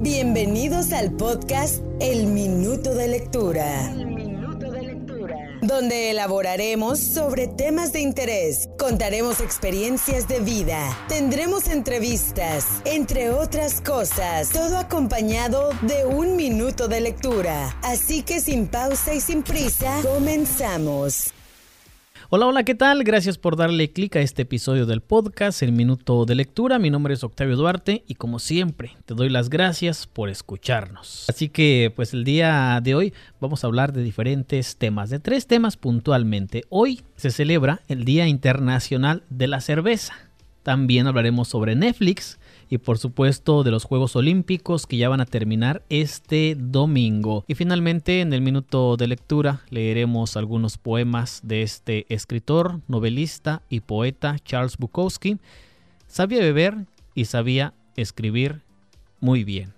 Bienvenidos al podcast El Minuto de Lectura. Donde elaboraremos sobre temas de interés, contaremos experiencias de vida, tendremos entrevistas, entre otras cosas, todo acompañado de un minuto de lectura. Así que sin pausa y sin prisa, comenzamos. Hola, hola, ¿qué tal? Gracias por darle clic a este episodio del podcast, El Minuto de Lectura. Mi nombre es Octavio Duarte y como siempre te doy las gracias por escucharnos. Así que pues el día de hoy vamos a hablar de diferentes temas, de tres temas puntualmente. Hoy se celebra el Día Internacional de la Cerveza. También hablaremos sobre Netflix, y por supuesto de los Juegos Olímpicos que ya van a terminar este domingo. Y finalmente en el minuto de lectura leeremos algunos poemas de este escritor, novelista y poeta Charles Bukowski. Sabía beber y sabía escribir muy bien.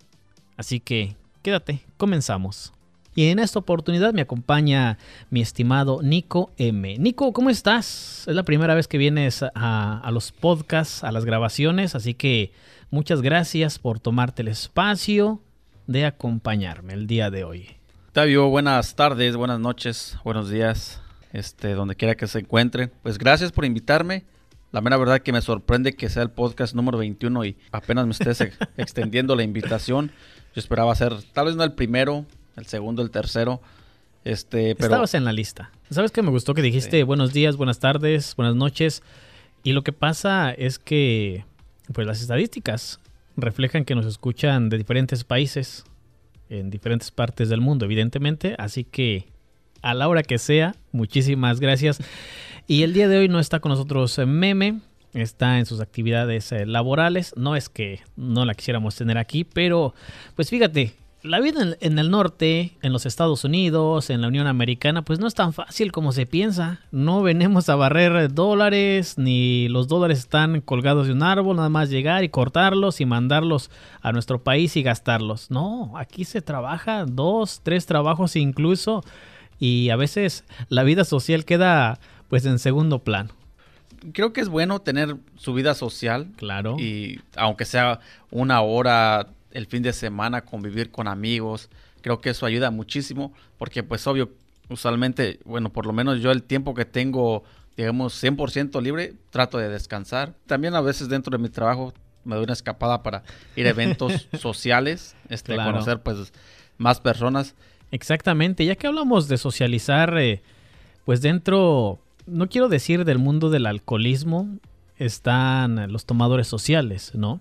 Así que quédate, comenzamos. Y en esta oportunidad me acompaña mi estimado Nico M. Nico, ¿cómo estás? Es la primera vez que vienes a, los podcasts, a las grabaciones, así que Muchas gracias por tomarte el espacio de acompañarme el día de hoy. Octavio, buenas tardes, buenas noches, buenos días, este, donde quiera que se encuentren. Pues gracias por invitarme. La mera verdad que me sorprende que sea el podcast número 21 y apenas me estés extendiendo la invitación. Yo esperaba ser tal vez no el primero, el segundo, el tercero. Este, pero... Estabas en la lista. ¿Sabes que me gustó que dijiste buenos días, buenas tardes, buenas noches? Y lo que pasa es que pues las estadísticas reflejan que nos escuchan de diferentes países, en diferentes partes del mundo, evidentemente. Así que a la hora que sea, muchísimas gracias. Y el día de hoy no está con nosotros eh, Meme, está en sus actividades eh, laborales. No es que no la quisiéramos tener aquí, pero pues fíjate, la vida en, el norte, en los Estados Unidos, en la Unión Americana, pues no es tan fácil como se piensa. No venimos a barrer dólares, ni los dólares están colgados de un árbol, nada más llegar y cortarlos y mandarlos a nuestro país y gastarlos. No, aquí se trabaja dos, tres trabajos incluso, y a veces la vida social queda pues en segundo plano creo que es bueno tener su vida social. Claro. Y aunque sea una hora el fin de semana, convivir con amigos. Creo que eso ayuda muchísimo porque pues obvio, usualmente, bueno, por lo menos yo el tiempo que tengo, digamos, 100% libre, trato de descansar. También a veces dentro de mi trabajo me doy una escapada para ir a eventos sociales, este, conocer pues más personas. Exactamente, ya que hablamos de socializar, eh, pues dentro, no quiero decir del mundo del alcoholismo, están los tomadores sociales, ¿no?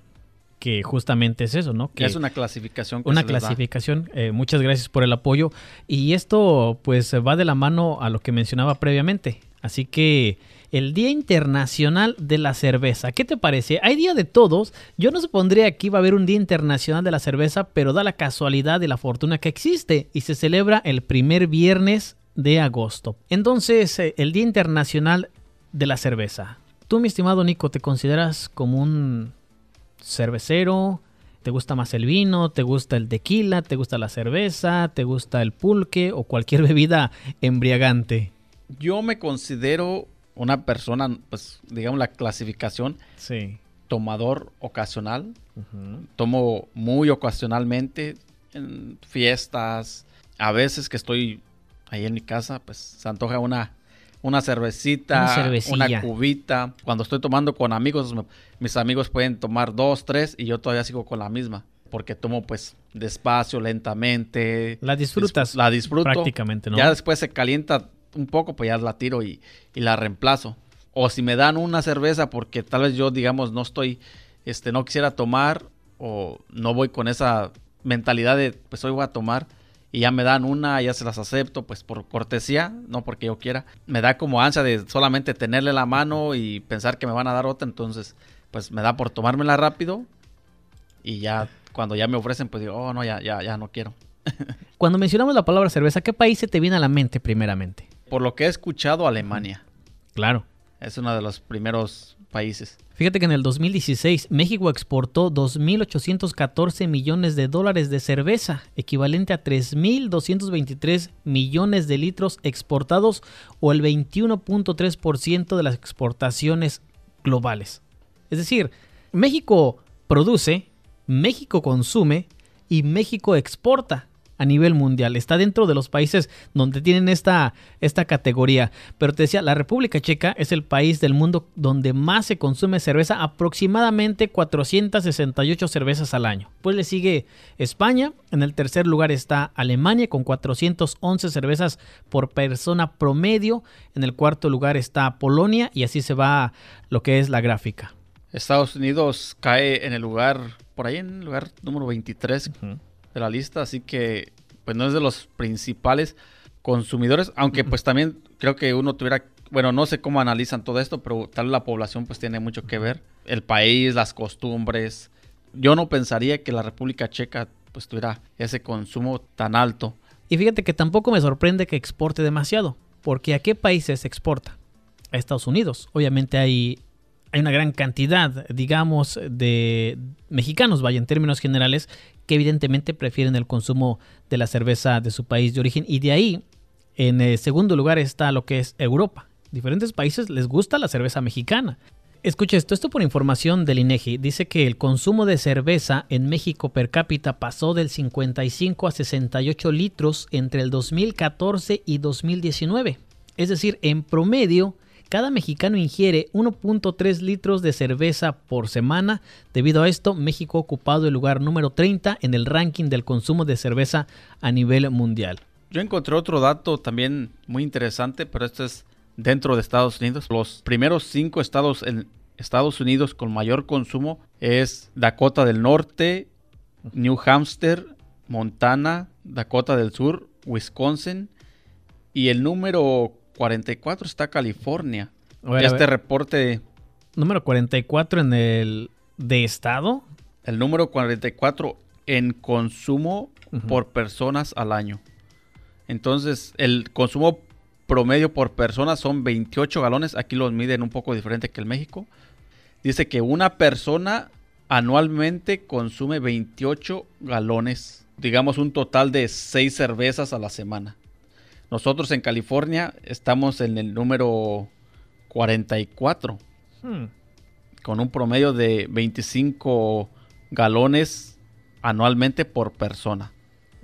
Que justamente es eso, ¿no? Que es una clasificación. una clasificación. Eh, muchas gracias por el apoyo. Y esto pues va de la mano a lo que mencionaba previamente. Así que el Día Internacional de la Cerveza. ¿Qué te parece? Hay Día de Todos. Yo no supondría que iba a haber un Día Internacional de la Cerveza, pero da la casualidad y la fortuna que existe y se celebra el primer viernes de agosto. Entonces, eh, el Día Internacional de la Cerveza. Tú, mi estimado Nico, ¿te consideras como un cervecero, te gusta más el vino, te gusta el tequila, te gusta la cerveza, te gusta el pulque o cualquier bebida embriagante. Yo me considero una persona, pues digamos la clasificación, sí. tomador ocasional. Tomo muy ocasionalmente en fiestas. A veces que estoy ahí en mi casa, pues se antoja una una cervecita, una, cubita. Cuando estoy tomando con amigos, mis amigos pueden tomar dos, tres y yo todavía sigo con la misma. Porque tomo pues despacio, lentamente. La disfrutas. La disfruto. Prácticamente, ¿no? Ya después se calienta un poco, pues ya la tiro y, y la reemplazo. O si me dan una cerveza porque tal vez yo, digamos, no estoy, este, no quisiera tomar o no voy con esa mentalidad de, pues hoy voy a tomar y ya me dan una, ya se las acepto, pues por cortesía, no porque yo quiera. Me da como ansia de solamente tenerle la mano y pensar que me van a dar otra, entonces pues me da por tomármela rápido y ya cuando ya me ofrecen pues digo, oh no, ya, ya, ya no quiero. Cuando mencionamos la palabra cerveza, ¿qué país se te viene a la mente primeramente? Por lo que he escuchado, Alemania. Claro. Es uno de los primeros países. Fíjate que en el 2016 México exportó 2.814 millones de dólares de cerveza, equivalente a 3.223 millones de litros exportados o el 21.3% de las exportaciones globales. Es decir, México produce, México consume y México exporta a nivel mundial. Está dentro de los países donde tienen esta, esta categoría. Pero te decía, la República Checa es el país del mundo donde más se consume cerveza, aproximadamente 468 cervezas al año. Pues le sigue España, en el tercer lugar está Alemania con 411 cervezas por persona promedio, en el cuarto lugar está Polonia y así se va lo que es la gráfica. Estados Unidos cae en el lugar, por ahí en el lugar número 23 de la lista, así que pues no es de los principales consumidores, aunque pues también creo que uno tuviera, bueno, no sé cómo analizan todo esto, pero tal la población pues tiene mucho que ver, el país, las costumbres. Yo no pensaría que la República Checa pues tuviera ese consumo tan alto. Y fíjate que tampoco me sorprende que exporte demasiado, porque ¿a qué países exporta? A Estados Unidos. Obviamente hay hay una gran cantidad, digamos, de mexicanos, vaya, en términos generales, que evidentemente prefieren el consumo de la cerveza de su país de origen. Y de ahí, en el segundo lugar está lo que es Europa. Diferentes países les gusta la cerveza mexicana. Escucha esto, esto por información del INEGI. Dice que el consumo de cerveza en México per cápita pasó del 55 a 68 litros entre el 2014 y 2019. Es decir, en promedio, cada mexicano ingiere 1.3 litros de cerveza por semana. Debido a esto, México ha ocupado el lugar número 30 en el ranking del consumo de cerveza a nivel mundial. Yo encontré otro dato también muy interesante, pero este es dentro de Estados Unidos. Los primeros cinco estados en Estados Unidos con mayor consumo es Dakota del Norte, New Hampshire, Montana, Dakota del Sur, Wisconsin y el número 44 está California. este reporte. Número 44 en el de estado. El número 44 en consumo por personas al año. Entonces, el consumo promedio por persona son 28 galones. Aquí los miden un poco diferente que el México. Dice que una persona anualmente consume 28 galones. Digamos un total de 6 cervezas a la semana. Nosotros en California estamos en el número 44, hmm. con un promedio de 25 galones anualmente por persona.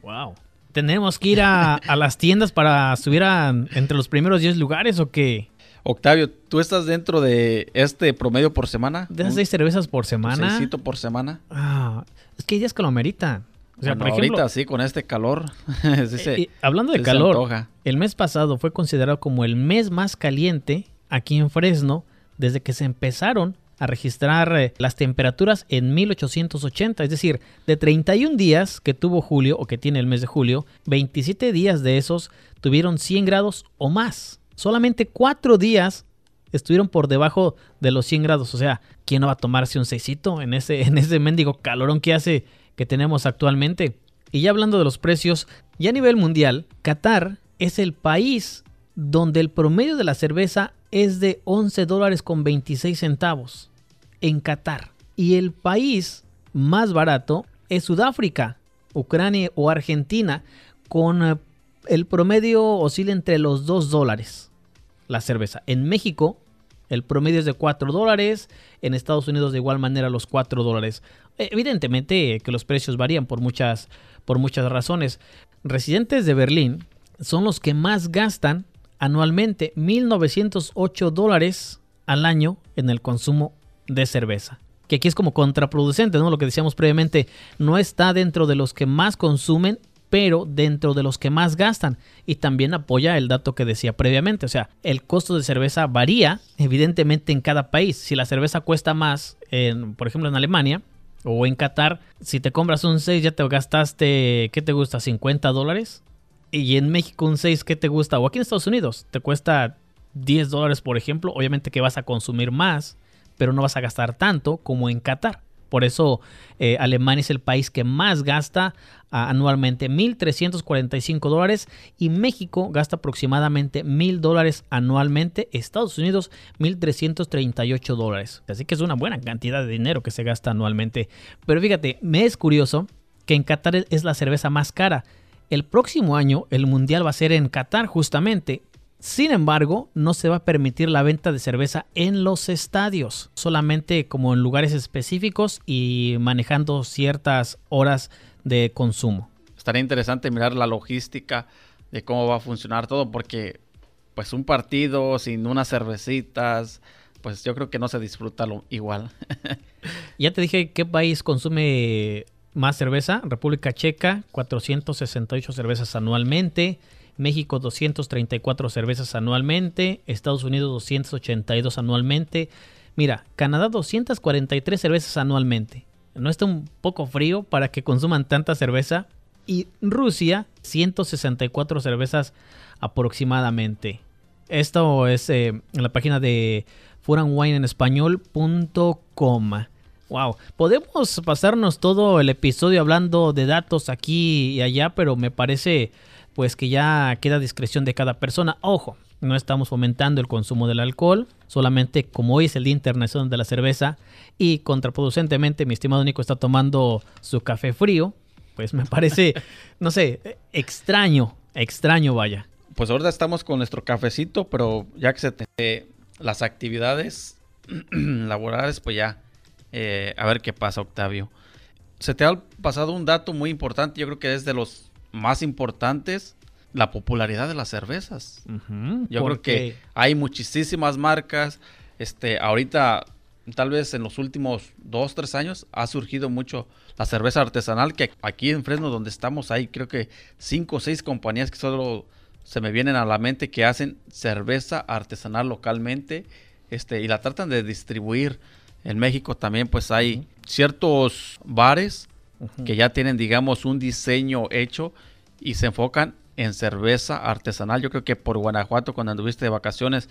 Wow. ¿Tenemos que ir a, las tiendas para subir entre los primeros 10 lugares o qué? Octavio, ¿tú estás dentro de este promedio por semana? ¿De esas seis cervezas por semana? Seisito por semana. Ah, es que hay días que lo ameritan. O sea, por ejemplo, ahorita sí, con este calor. Eh, hablando de calor, el mes pasado fue considerado como el mes más caliente aquí en Fresno desde que se empezaron a registrar eh, las temperaturas en 1880. Es decir, de 31 días que tuvo julio o que tiene el mes de julio, 27 días de esos tuvieron 100 grados o más. Solamente 4 días estuvieron por debajo de los 100 grados. O sea, ¿quién no va a tomarse un seisito en ese, en ese mendigo calorón que hace que tenemos actualmente. Y ya hablando de los precios, ya a nivel mundial, Qatar es el país donde el promedio de la cerveza es de 11 dólares con 26 centavos. En Qatar. Y el país más barato es Sudáfrica, Ucrania o Argentina, con eh, el promedio oscila entre los 2 dólares la cerveza. En México el promedio es de 4 dólares, en Estados Unidos de igual manera los 4 dólares. Evidentemente que los precios varían por muchas, por muchas razones. Residentes de Berlín son los que más gastan anualmente 1.908 dólares al año en el consumo de cerveza. Que aquí es como contraproducente, ¿no? Lo que decíamos previamente, no está dentro de los que más consumen pero dentro de los que más gastan. Y también apoya el dato que decía previamente, o sea, el costo de cerveza varía evidentemente en cada país. Si la cerveza cuesta más, por ejemplo en Alemania o en Qatar, si te compras un 6 ya te gastaste, ¿qué te gusta? ¿50 dólares? Y en México un 6, ¿qué te gusta? O aquí en Estados Unidos, te cuesta 10 dólares, por ejemplo. Obviamente que vas a consumir más, pero no vas a gastar tanto como en Qatar. Por eso eh, Alemania es el país que más gasta anualmente, 1.345 dólares. Y México gasta aproximadamente 1.000 dólares anualmente. Estados Unidos, 1.338 dólares. Así que es una buena cantidad de dinero que se gasta anualmente. Pero fíjate, me es curioso que en Qatar es la cerveza más cara. El próximo año el Mundial va a ser en Qatar justamente. Sin embargo, no se va a permitir la venta de cerveza en los estadios, solamente como en lugares específicos y manejando ciertas horas de consumo. Estaría interesante mirar la logística de cómo va a funcionar todo, porque pues un partido sin unas cervecitas, pues yo creo que no se disfruta lo igual. ya te dije qué país consume más cerveza. República Checa, 468 cervezas anualmente. México 234 cervezas anualmente, Estados Unidos 282 anualmente. Mira, Canadá 243 cervezas anualmente. ¿No está un poco frío para que consuman tanta cerveza? Y Rusia 164 cervezas aproximadamente. Esto es eh, en la página de foodandwinenespañol.com. Wow, podemos pasarnos todo el episodio hablando de datos aquí y allá, pero me parece pues que ya queda discreción de cada persona. Ojo, no estamos fomentando el consumo del alcohol, solamente como hoy es el Día Internacional de la Cerveza y contraproducentemente mi estimado Nico está tomando su café frío, pues me parece, no sé, extraño, extraño vaya. Pues ahora estamos con nuestro cafecito, pero ya que se te... las actividades laborales, pues ya, eh, a ver qué pasa Octavio. Se te ha pasado un dato muy importante, yo creo que es de los más importantes, la popularidad de las cervezas. Yo creo que hay muchísimas marcas. Este, ahorita, tal vez en los últimos dos, tres años, ha surgido mucho la cerveza artesanal, que aquí en Fresno, donde estamos, hay creo que cinco o seis compañías que solo se me vienen a la mente que hacen cerveza artesanal localmente este, y la tratan de distribuir. En México también pues hay ciertos bares que ya tienen, digamos, un diseño hecho y se enfocan en cerveza artesanal. Yo creo que por Guanajuato, cuando anduviste de vacaciones,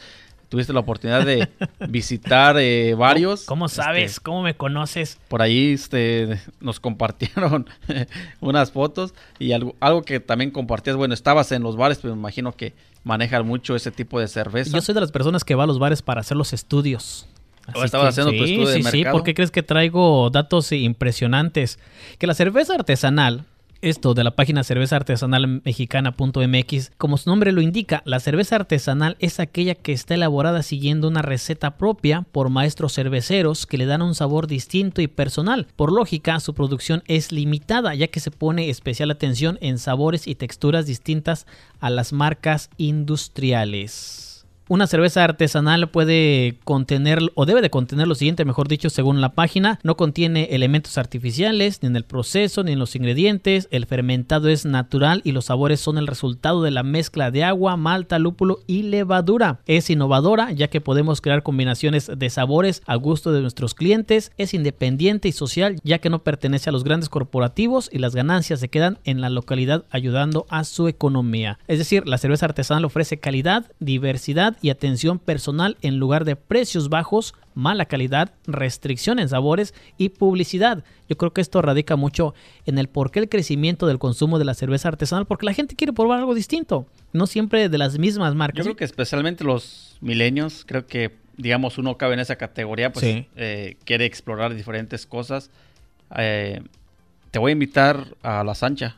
tuviste la oportunidad de visitar eh, varios. ¿Cómo sabes? Este, ¿Cómo me conoces? Por ahí este, nos compartieron unas fotos y algo, algo que también compartías. Bueno, estabas en los bares, pero me imagino que manejan mucho ese tipo de cerveza. Yo soy de las personas que va a los bares para hacer los estudios. ¿O estabas haciendo tu estudio de mercado? Sí, ¿por qué crees que traigo datos impresionantes? Que la cerveza artesanal esto de la página cerveza artesanal mexicana.mx, como su nombre lo indica, la cerveza artesanal es aquella que está elaborada siguiendo una receta propia por maestros cerveceros que le dan un sabor distinto y personal. Por lógica, su producción es limitada ya que se pone especial atención en sabores y texturas distintas a las marcas industriales. Una cerveza artesanal puede contener o debe de contener lo siguiente, mejor dicho, según la página, no contiene elementos artificiales ni en el proceso ni en los ingredientes, el fermentado es natural y los sabores son el resultado de la mezcla de agua, malta, lúpulo y levadura. Es innovadora ya que podemos crear combinaciones de sabores a gusto de nuestros clientes, es independiente y social ya que no pertenece a los grandes corporativos y las ganancias se quedan en la localidad ayudando a su economía. Es decir, la cerveza artesanal ofrece calidad, diversidad y atención personal en lugar de precios bajos, mala calidad, restricción en sabores y publicidad. Yo creo que esto radica mucho en el por qué el crecimiento del consumo de la cerveza artesanal, porque la gente quiere probar algo distinto, no siempre de las mismas marcas. Yo creo que especialmente los milenios, creo que digamos uno cabe en esa categoría, pues eh, quiere explorar diferentes cosas. Eh, te voy a invitar a la Sancha.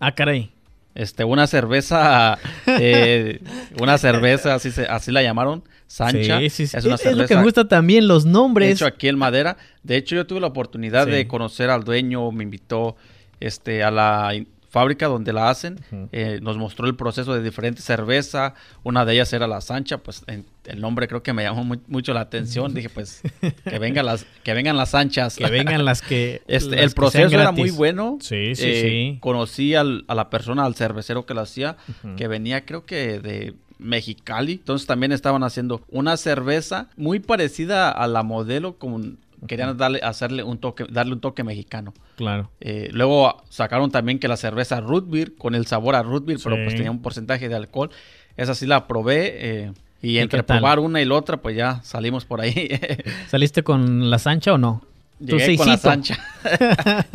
Ah, caray. Este, una cerveza, eh, una cerveza, así, se, así la llamaron, Sancha. Sí, sí, sí. Es, una cerveza lo que me gusta también, los nombres. Hecho aquí en madera. De hecho, yo tuve la oportunidad de conocer al dueño, me invitó este, a la fábrica donde la hacen. Eh, nos mostró el proceso de diferentes cerveza. Una de ellas era la Sancha, pues el nombre creo que me llamó mucho la atención. Dije, pues, que vengan las, que vengan las anchas. Que vengan las que. Este, el proceso era muy bueno. Sí, sí, eh, sí. Conocí a la persona, al cervecero que lo hacía, que venía, creo que de Mexicali. Entonces también estaban haciendo una cerveza muy parecida a la modelo, como querían darle, hacerle un toque, darle un toque mexicano. Claro. Eh, luego sacaron también que la cerveza root beer, con el sabor a root beer, pero pues tenía un porcentaje de alcohol. Esa sí la probé. Eh, y entre probar una y la otra, pues ya salimos por ahí. ¿Saliste con la Sancha o no? Llegué con la Sancha.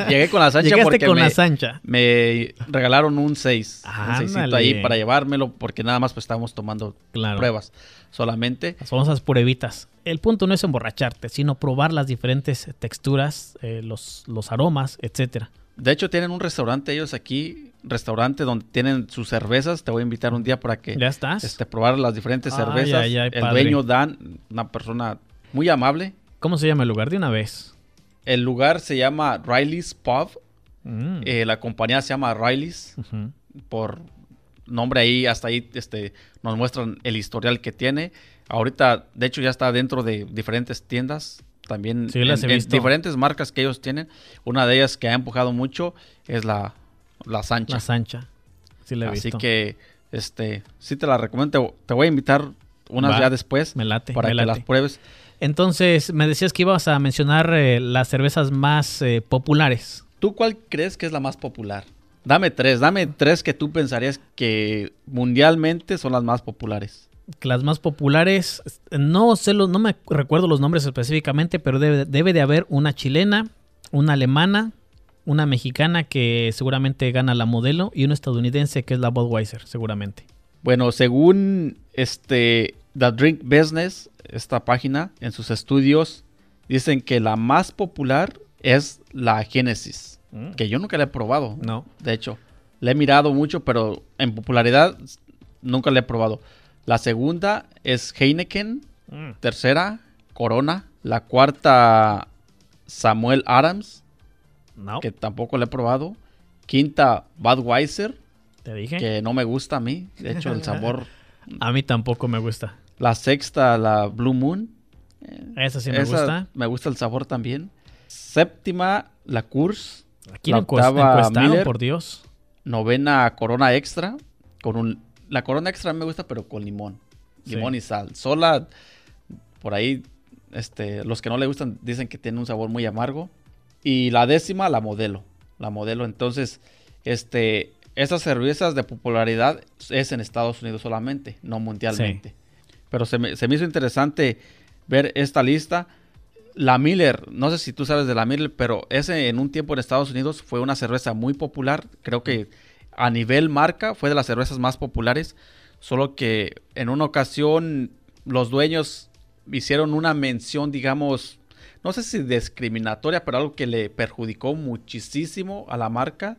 Llegué con la Sancha porque con me, la Sancha. me regalaron un 6. un ahí para llevármelo porque nada más pues estábamos tomando pruebas solamente. Las famosas pruebitas. El punto no es emborracharte, sino probar las diferentes texturas, eh, los, los aromas, etcétera. De hecho, tienen un restaurante ellos aquí, restaurante donde tienen sus cervezas. Te voy a invitar un día para que ¿Ya estás? Este, probar las diferentes cervezas. el dueño Dan, una persona muy amable. ¿Cómo se llama el lugar de una vez? El lugar se llama Riley's Pub Mm. Eh, la compañía se llama Riley's. Por nombre ahí, hasta ahí este, nos muestran el historial que tiene. Ahorita, de hecho, ya está dentro de diferentes tiendas. También Sí, las en- he en visto. diferentes marcas que ellos tienen. Una de ellas que ha empujado mucho es la, la Sancha. La Sancha. Sí, la he Así visto. que, este, sí te la recomiendo. Te, te voy a invitar unas Va, ya después me late, para me que late. las pruebes. Entonces, me decías que ibas a mencionar eh, las cervezas más eh, populares. ¿Tú cuál crees que es la más popular? Dame tres, dame tres que tú pensarías que mundialmente son las más populares. Las más populares, no sé, los, no me recuerdo los nombres específicamente, pero debe, debe de haber una chilena, una alemana, una mexicana que seguramente gana la modelo y una estadounidense que es la Budweiser, seguramente. Bueno, según este The Drink Business, esta página, en sus estudios, dicen que la más popular es la Genesis, que yo nunca la he probado. No. De hecho, la he mirado mucho, pero en popularidad nunca la he probado. La segunda es Heineken, Mm. tercera Corona, la cuarta Samuel Adams, No, que tampoco la he probado. Quinta Budweiser, te dije. que no me gusta a mí. De hecho, el sabor. A mí tampoco me gusta. La sexta, la Blue Moon. Esa sí me Esa gusta. Me gusta el sabor también. Séptima, la Coors. Aquí la octava, Miller. por Dios. Novena, Corona Extra. Con un, la Corona Extra me gusta, pero con limón. Sí. Limón y sal. Sola, por ahí, este, los que no le gustan dicen que tiene un sabor muy amargo. Y la décima, la modelo. La modelo. Entonces, este, esas cervezas de popularidad es en Estados Unidos solamente, no mundialmente. Pero se me, se me hizo interesante ver esta lista. La Miller, no sé si tú sabes de la Miller, pero ese en un tiempo en Estados Unidos fue una cerveza muy popular. Creo que a nivel marca fue de las cervezas más populares. Solo que en una ocasión los dueños hicieron una mención, digamos, no sé si discriminatoria, pero algo que le perjudicó muchísimo a la marca.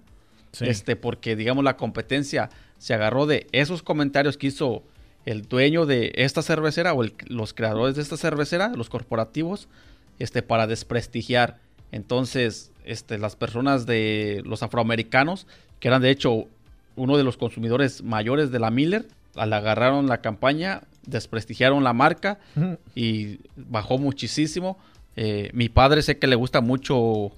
Sí. Este, porque digamos la competencia se agarró de esos comentarios que hizo el dueño de esta cervecera o el- los creadores de esta cervecera, los corporativos, este, para desprestigiar. Entonces, este, las personas de los afroamericanos, que eran de hecho uno de los consumidores mayores de la Miller, al agarraron la campaña, desprestigiaron la marca y bajó muchísimo. Eh, mi padre sé que le gusta mucho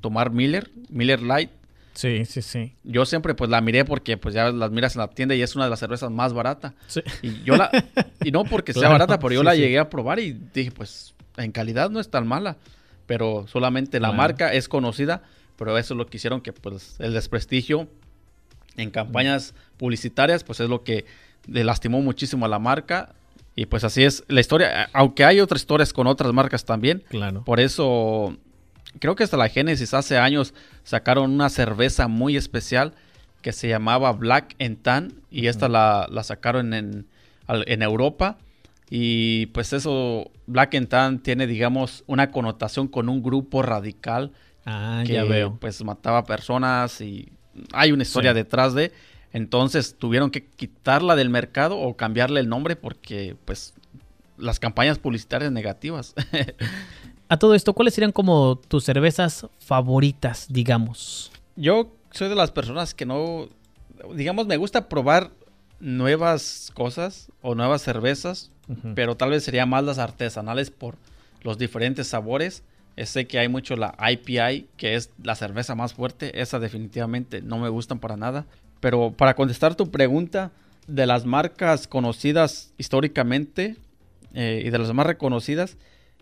tomar Miller, Miller Light. Sí, sí, sí. Yo siempre pues la miré porque pues ya las miras en la tienda y es una de las cervezas más baratas. Sí. Y yo la y no porque sea Claro, barata, pero yo sí, la sí. llegué a probar y dije, pues en calidad no es tan mala, pero solamente la marca es conocida, pero eso es lo que hicieron que pues el desprestigio en campañas publicitarias pues es lo que le lastimó muchísimo a la marca y pues así es la historia, aunque hay otras historias con otras marcas también. Claro. Por eso, creo que hasta la Genesis hace años sacaron una cerveza muy especial que se llamaba Black and Tan y esta la, la sacaron en, en Europa. Y pues eso, Black and Tan tiene, digamos, una connotación con un grupo radical Ah, que ya veo. pues mataba personas y hay una historia Sí. detrás de. Entonces tuvieron que quitarla del mercado o cambiarle el nombre porque pues las campañas publicitarias negativas. A todo esto, ¿cuáles serían como tus cervezas favoritas, digamos? Yo soy de las personas que no, digamos, me gusta probar nuevas cosas o nuevas cervezas, pero tal vez sería más las artesanales por los diferentes sabores. Sé que hay mucho la IPI, que es la cerveza más fuerte. Esa definitivamente no me gustan para nada. Pero para contestar tu pregunta, de las marcas conocidas históricamente eh, y de las más reconocidas,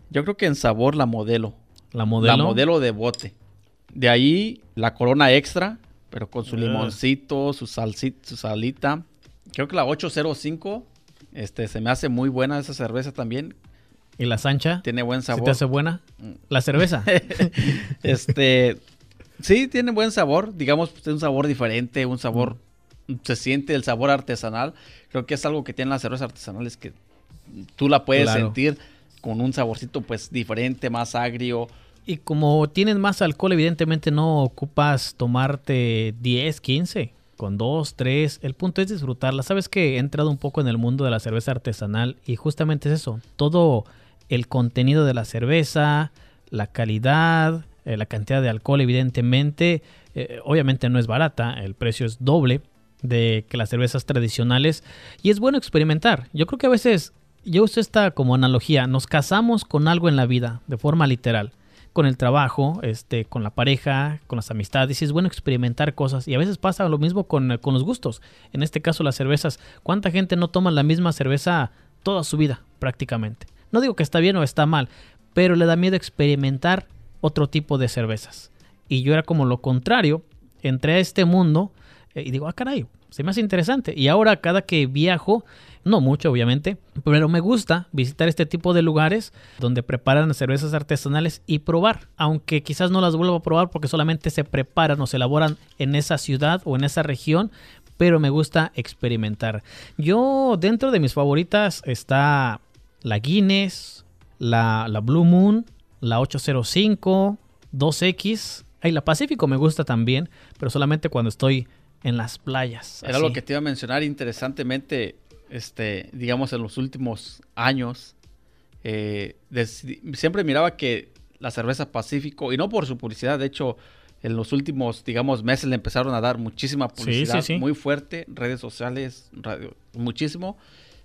yo creo que en sabor la modelo. La modelo. La modelo de bote. De ahí la corona extra, pero con su Ah. limoncito, su salsita, su salita. Creo que la 805, este, se me hace muy buena esa cerveza también. ¿Y la Sancha? Tiene buen ¿Se sabor. te hace buena? Mm. La cerveza. este, sí, tiene buen sabor. Digamos, pues, un sabor diferente, un sabor, se siente el sabor artesanal. Creo que es algo que tienen las cervezas artesanales que tú la puedes Claro. sentir con un saborcito pues diferente, más agrio. y como tienen más alcohol, evidentemente no ocupas tomarte 10, 15. Con 2, 3. El punto es disfrutarla. Sabes que he entrado un poco en el mundo de la cerveza artesanal y justamente es eso. Todo el contenido de la cerveza, la calidad, eh, la cantidad de alcohol evidentemente, eh, obviamente no es barata, el precio es doble de que las cervezas tradicionales y es bueno experimentar. Yo creo que a veces, yo uso esta como analogía, nos casamos con algo en la vida de forma literal con el trabajo, este, con la pareja, con las amistades, y es bueno experimentar cosas. Y a veces pasa lo mismo con, con, los gustos. En este caso, las cervezas. ¿Cuánta gente no toma la misma cerveza toda su vida, prácticamente? No digo que está bien o está mal, pero le da miedo experimentar otro tipo de cervezas. Y yo era como lo contrario, entré a este mundo eh, y digo, ah, caray, se me hace interesante. Y ahora cada que viajo, no mucho obviamente, pero me gusta visitar este tipo de lugares donde preparan cervezas artesanales y probar, aunque quizás no las vuelva a probar porque solamente se preparan o se elaboran en esa ciudad o en esa región, pero me gusta experimentar. Yo dentro de mis favoritas está la Guinness, la, la Blue Moon, la 805, 2X. Ay, la Pacífico me gusta también, pero solamente cuando estoy en las playas. Era lo que te iba a mencionar interesantemente, este, digamos, en los últimos años. Eh, siempre miraba que la cerveza Pacífico, y no por su publicidad, de hecho, en los últimos, digamos, meses le empezaron a dar muchísima publicidad muy fuerte, redes sociales, radio, muchísimo.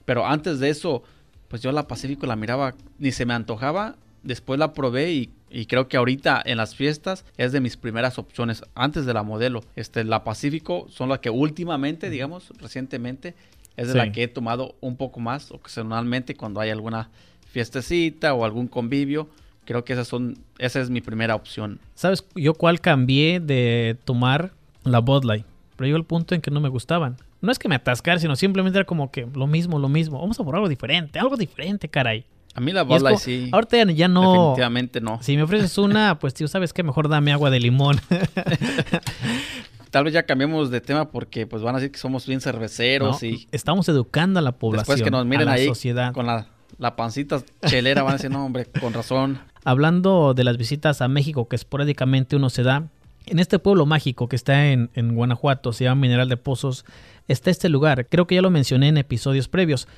Pero antes de eso, pues yo la Pacífico la miraba, ni se me antojaba. Después la probé y y creo que ahorita en las fiestas es de mis primeras opciones antes de la modelo. Este, la Pacífico son las que últimamente, digamos, recientemente, es de la que he tomado un poco más ocasionalmente cuando hay alguna fiestecita o algún convivio. Creo que esas son, esa es mi primera opción. ¿Sabes yo cuál cambié de tomar la Bud Light? Pero llegó el punto en que no me gustaban. No es que me atascara, sino simplemente era como que lo mismo, lo mismo. Vamos a probar algo diferente, algo diferente, caray. A mí la bola sí. Ahorita ya no. Definitivamente no. Si me ofreces una, pues tío, ¿sabes qué? Mejor dame agua de limón. Tal vez ya cambiemos de tema porque pues van a decir que somos bien cerveceros y... Estamos educando a la población, Después que nos miren a la sociedad. con la, la pancita chelera van a decir, no hombre, con razón. Hablando de las visitas a México que esporádicamente uno se da, en este pueblo mágico que está en, en Guanajuato, se llama Mineral de Pozos, está este lugar. Creo que ya lo mencioné en episodios previos,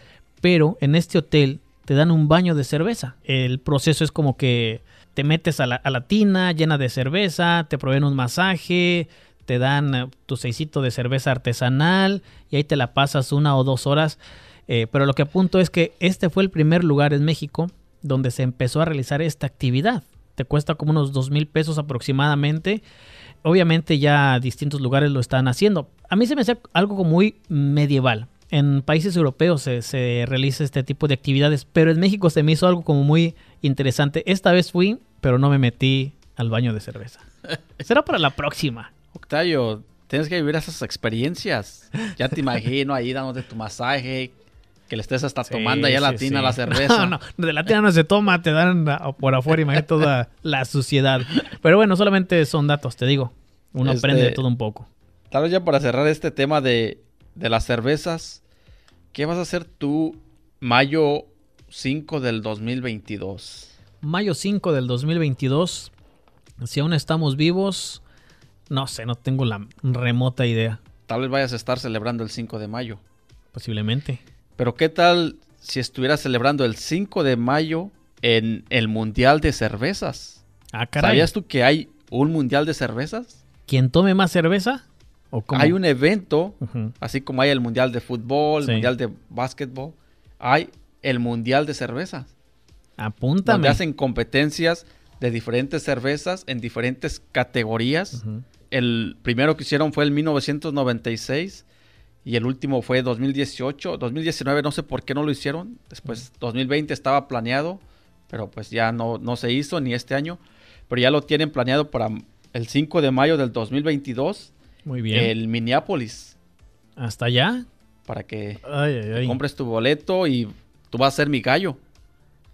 pero en este hotel te dan un baño de cerveza. El proceso es como que te metes a la, tina llena de cerveza, te proveen un masaje, te dan eh, tu seisito de cerveza artesanal y ahí te la pasas una o dos horas. Eh, pero lo que apunto es que este fue el primer lugar en México donde se empezó a realizar esta actividad. Te cuesta como unos dos mil pesos aproximadamente. Obviamente ya distintos lugares lo están haciendo. A mí se me hace algo muy medieval en países europeos se, realiza este tipo de actividades, pero en México se me hizo algo como muy interesante. Esta vez fui, pero no me metí al baño de cerveza. Será para la próxima. Octavio, tienes que vivir esas experiencias. Ya te imagino ahí dándote tu masaje, que le estés hasta tomando allá la tina la cerveza. No, no, de la tina no se toma, te dan por afuera, imagínate toda la suciedad. Pero bueno, solamente son datos, te digo. Uno aprende de este, todo un poco. Tal vez ya para cerrar este tema de de las cervezas, ¿qué vas a hacer tú mayo 5 del 2022? Mayo 5 del 2022, si aún estamos vivos, no sé, no tengo la remota idea. Tal vez vayas a estar celebrando el 5 de mayo. Posiblemente. Pero ¿qué tal si estuvieras celebrando el 5 de mayo en el Mundial de Cervezas? Ah, caray. ¿Sabías tú que hay un Mundial de Cervezas? ¿Quién tome más cerveza? Hay un evento, así como hay el Mundial de Fútbol, el Mundial de Básquetbol, hay el Mundial de Cervezas. Apúntame. Donde hacen competencias de diferentes cervezas en diferentes categorías. El primero que hicieron fue el 1996 y el último fue 2018. 2019 no sé por qué no lo hicieron. Después 2020 estaba planeado, pero pues ya no, no se hizo ni este año. Pero ya lo tienen planeado para el 5 de mayo del 2022 muy bien. El Minneapolis. ¿Hasta allá? Para que compres tu boleto y tú vas a ser mi gallo.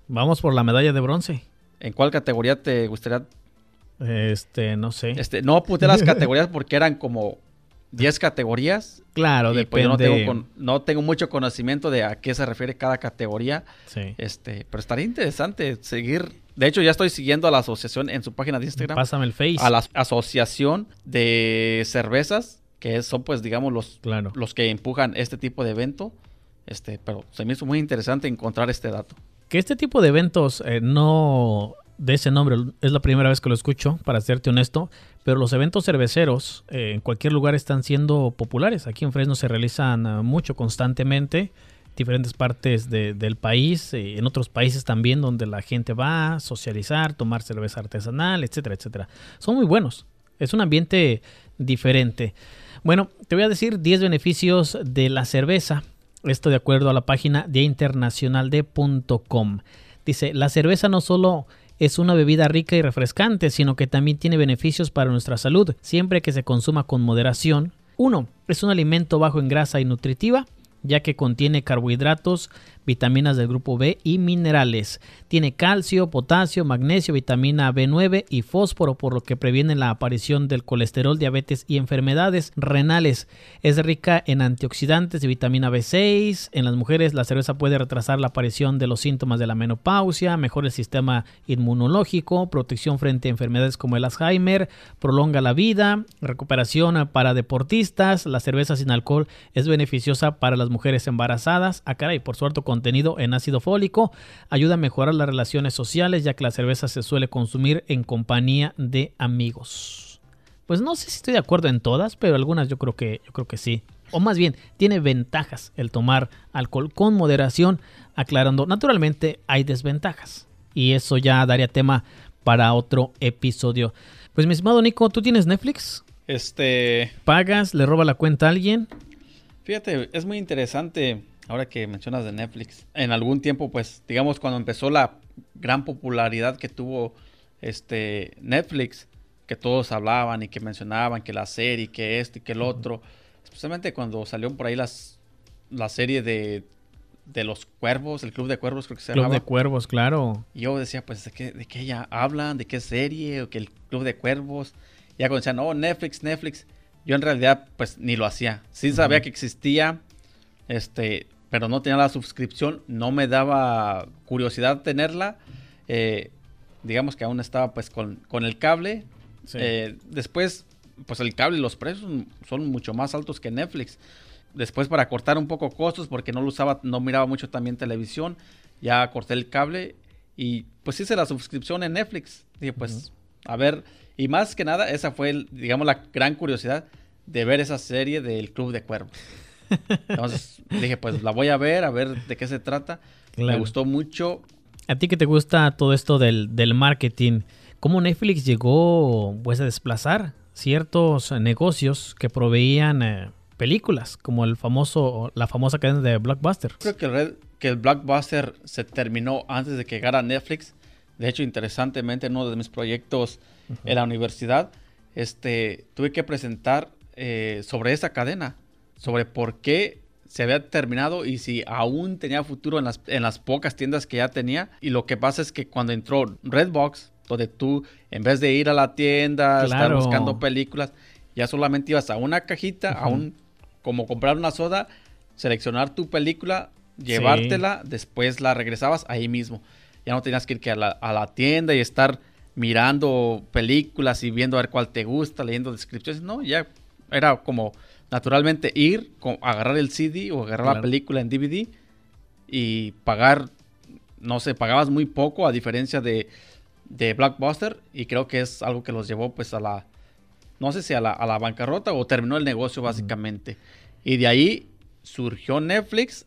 Vamos por la medalla de bronce. ¿En cuál categoría te gustaría? Este, no sé. Este, no apunté las categorías porque eran como 10 categorías. Claro, depende. Pues yo no tengo, no tengo mucho conocimiento de a qué se refiere cada categoría. Sí. Este, pero estaría interesante seguir. De hecho, ya estoy siguiendo a la asociación en su página de Instagram. Pásame el Face. A la asociación de cervezas, que son, pues, digamos, los, claro. los que empujan este tipo de evento. Este, pero se me hizo muy interesante encontrar este dato. Que este tipo de eventos eh, no de ese nombre. Es la primera vez que lo escucho, para serte honesto. Pero los eventos cerveceros eh, en cualquier lugar están siendo populares. Aquí en Fresno se realizan uh, mucho constantemente. Diferentes partes de, del país, eh, en otros países también, donde la gente va a socializar, tomar cerveza artesanal, etcétera, etcétera. Son muy buenos. Es un ambiente diferente. Bueno, te voy a decir 10 beneficios de la cerveza. Esto de acuerdo a la página de internacionalde.com. Dice, la cerveza no solo es una bebida rica y refrescante, sino que también tiene beneficios para nuestra salud, siempre que se consuma con moderación. 1. Es un alimento bajo en grasa y nutritiva ya que contiene carbohidratos, vitaminas del grupo B y minerales. Tiene calcio, potasio, magnesio, vitamina B9 y fósforo, por lo que previene la aparición del colesterol, diabetes y enfermedades renales. Es rica en antioxidantes y vitamina B6. En las mujeres la cerveza puede retrasar la aparición de los síntomas de la menopausia, mejora el sistema inmunológico, protección frente a enfermedades como el Alzheimer, prolonga la vida, recuperación para deportistas. La cerveza sin alcohol es beneficiosa para las mujeres embarazadas. Ah, caray, por su alto contenido en ácido fólico, ayuda a mejorar las relaciones sociales, ya que la cerveza se suele consumir en compañía de amigos. Pues no sé si estoy de acuerdo en todas, pero algunas yo creo que, yo creo que sí. O más bien, tiene ventajas el tomar alcohol con moderación, aclarando, naturalmente hay desventajas. Y eso ya daría tema para otro episodio. Pues mi estimado Nico, ¿tú tienes Netflix? Este... ¿Pagas? ¿Le roba la cuenta a alguien? Fíjate, es muy interesante ahora que mencionas de Netflix. En algún tiempo, pues, digamos, cuando empezó la gran popularidad que tuvo este Netflix, que todos hablaban y que mencionaban que la serie, que esto y que el otro, especialmente cuando salió por ahí las, la serie de, de los cuervos, el Club de Cuervos creo que se Club de Cuervos, claro. Y yo decía, pues, ¿de qué, ¿de qué ya hablan? ¿De qué serie? ¿O que el Club de Cuervos? ya cuando decían, oh, Netflix, Netflix yo en realidad pues ni lo hacía. Sí sabía que existía, este, pero no tenía la suscripción, no me daba curiosidad tenerla. Eh, digamos que aún estaba pues con, el cable. Eh, después, pues el cable y los precios son, mucho más altos que Netflix. Después para cortar un poco costos, porque no lo usaba, no miraba mucho también televisión, ya corté el cable y pues hice la suscripción en Netflix. Dije, pues, a ver, y más que nada, esa fue, digamos, la gran curiosidad de ver esa serie del Club de Cuervos. Entonces dije, pues la voy a ver, a ver de qué se trata. Me gustó mucho. A ti que te gusta todo esto del, marketing, ¿cómo Netflix llegó pues, a desplazar ciertos negocios que proveían eh, películas, como el famoso, la famosa cadena de Blockbuster? Creo que el, que el Blockbuster se terminó antes de que llegara Netflix. De hecho, interesantemente, en uno de mis proyectos en la universidad, este, tuve que presentar eh, sobre esa cadena, sobre por qué se había terminado y si aún tenía futuro en las, en las pocas tiendas que ya tenía. Y lo que pasa es que cuando entró Redbox, donde tú, en vez de ir a la tienda, estar buscando películas, ya solamente ibas a una cajita, a un, como comprar una soda, seleccionar tu película, llevártela, después la regresabas ahí mismo. Ya no tenías que ir a la, a la tienda y estar mirando películas y viendo a ver cuál te gusta, leyendo descripciones. No, ya era como naturalmente ir, agarrar el CD o agarrar la película en DVD y pagar, no sé, pagabas muy poco a diferencia de, de Blockbuster y creo que es algo que los llevó pues a la, no sé si a la, a la bancarrota o terminó el negocio básicamente. Y de ahí surgió Netflix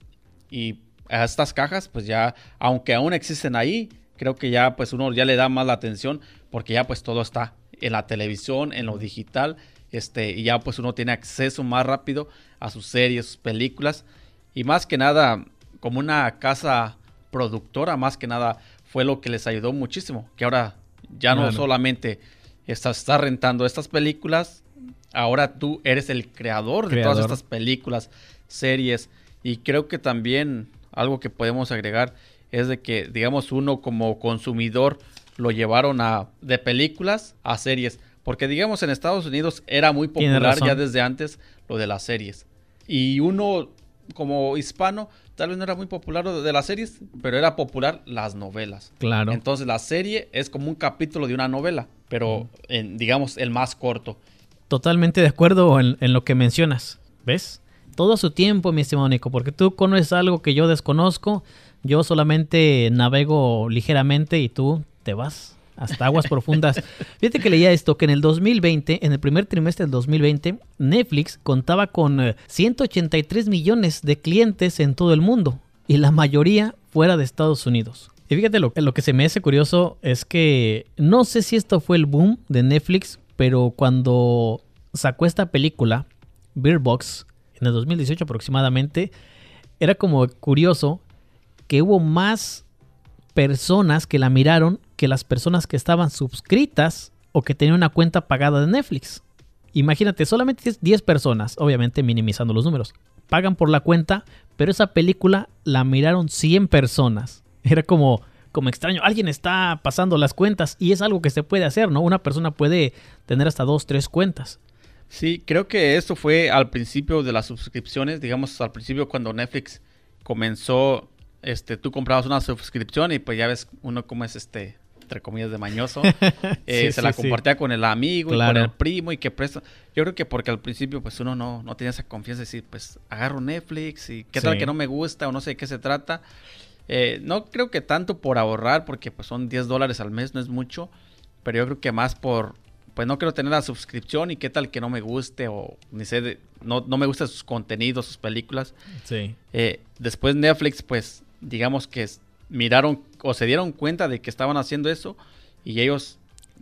y a estas cajas pues ya, aunque aún existen ahí, creo que ya pues uno ya le da más la atención porque ya pues todo está en la televisión, en lo digital este, y ya pues uno tiene acceso más rápido a sus series, sus películas. Y más que nada, como una casa productora, más que nada fue lo que les ayudó muchísimo. Que ahora ya no solamente estás, está rentando estas películas, ahora tú eres el creador, de todas estas películas, series. Y creo que también algo que podemos agregar es de que, digamos, uno como consumidor lo llevaron a, de películas a series. Porque digamos en Estados Unidos era muy popular ya desde antes lo de las series. Y uno como hispano tal vez no era muy popular lo de las series, pero era popular las novelas. Claro. Entonces la serie es como un capítulo de una novela, pero en, digamos el más corto. Totalmente de acuerdo en, en lo que mencionas. ¿Ves? Todo su tiempo, mi estimado Nico, porque tú conoces algo que yo desconozco. Yo solamente navego ligeramente y tú te vas hasta aguas profundas. Fíjate que leía esto, que en el 2020, en el primer trimestre del 2020, Netflix contaba con 183 eh, millones de clientes en todo el mundo y la mayoría fuera de Estados Unidos. Y fíjate, lo, lo que se me hace curioso es que no sé si esto fue el boom de Netflix, pero cuando sacó esta película, Beer Box, en el 2018 aproximadamente, era como curioso que hubo más personas que la miraron que las personas que estaban suscritas o que tenían una cuenta pagada de Netflix. Imagínate, solamente 10 personas, obviamente minimizando los números, pagan por la cuenta, pero esa película la miraron 100 personas. Era como, como extraño, alguien está pasando las cuentas y es algo que se puede hacer, ¿no? Una persona puede tener hasta dos, tres cuentas. Sí, creo que eso fue al principio de las suscripciones, digamos al principio cuando Netflix comenzó este, tú comprabas una suscripción y pues ya ves uno como es este, entre comillas, de mañoso. Eh, se la compartía con el amigo y con el primo y que presta. Yo creo que porque al principio pues uno no, no tenía esa confianza de decir, pues agarro Netflix y qué tal que no me gusta o no sé de qué se trata. Eh, no creo que tanto por ahorrar, porque pues son 10 dólares al mes, no es mucho, pero yo creo que más por, pues no quiero tener la suscripción y qué tal que no me guste o ni sé, no, no me gustan sus contenidos, sus películas. Sí. Eh, después Netflix pues digamos que miraron o se dieron cuenta de que estaban haciendo eso y ellos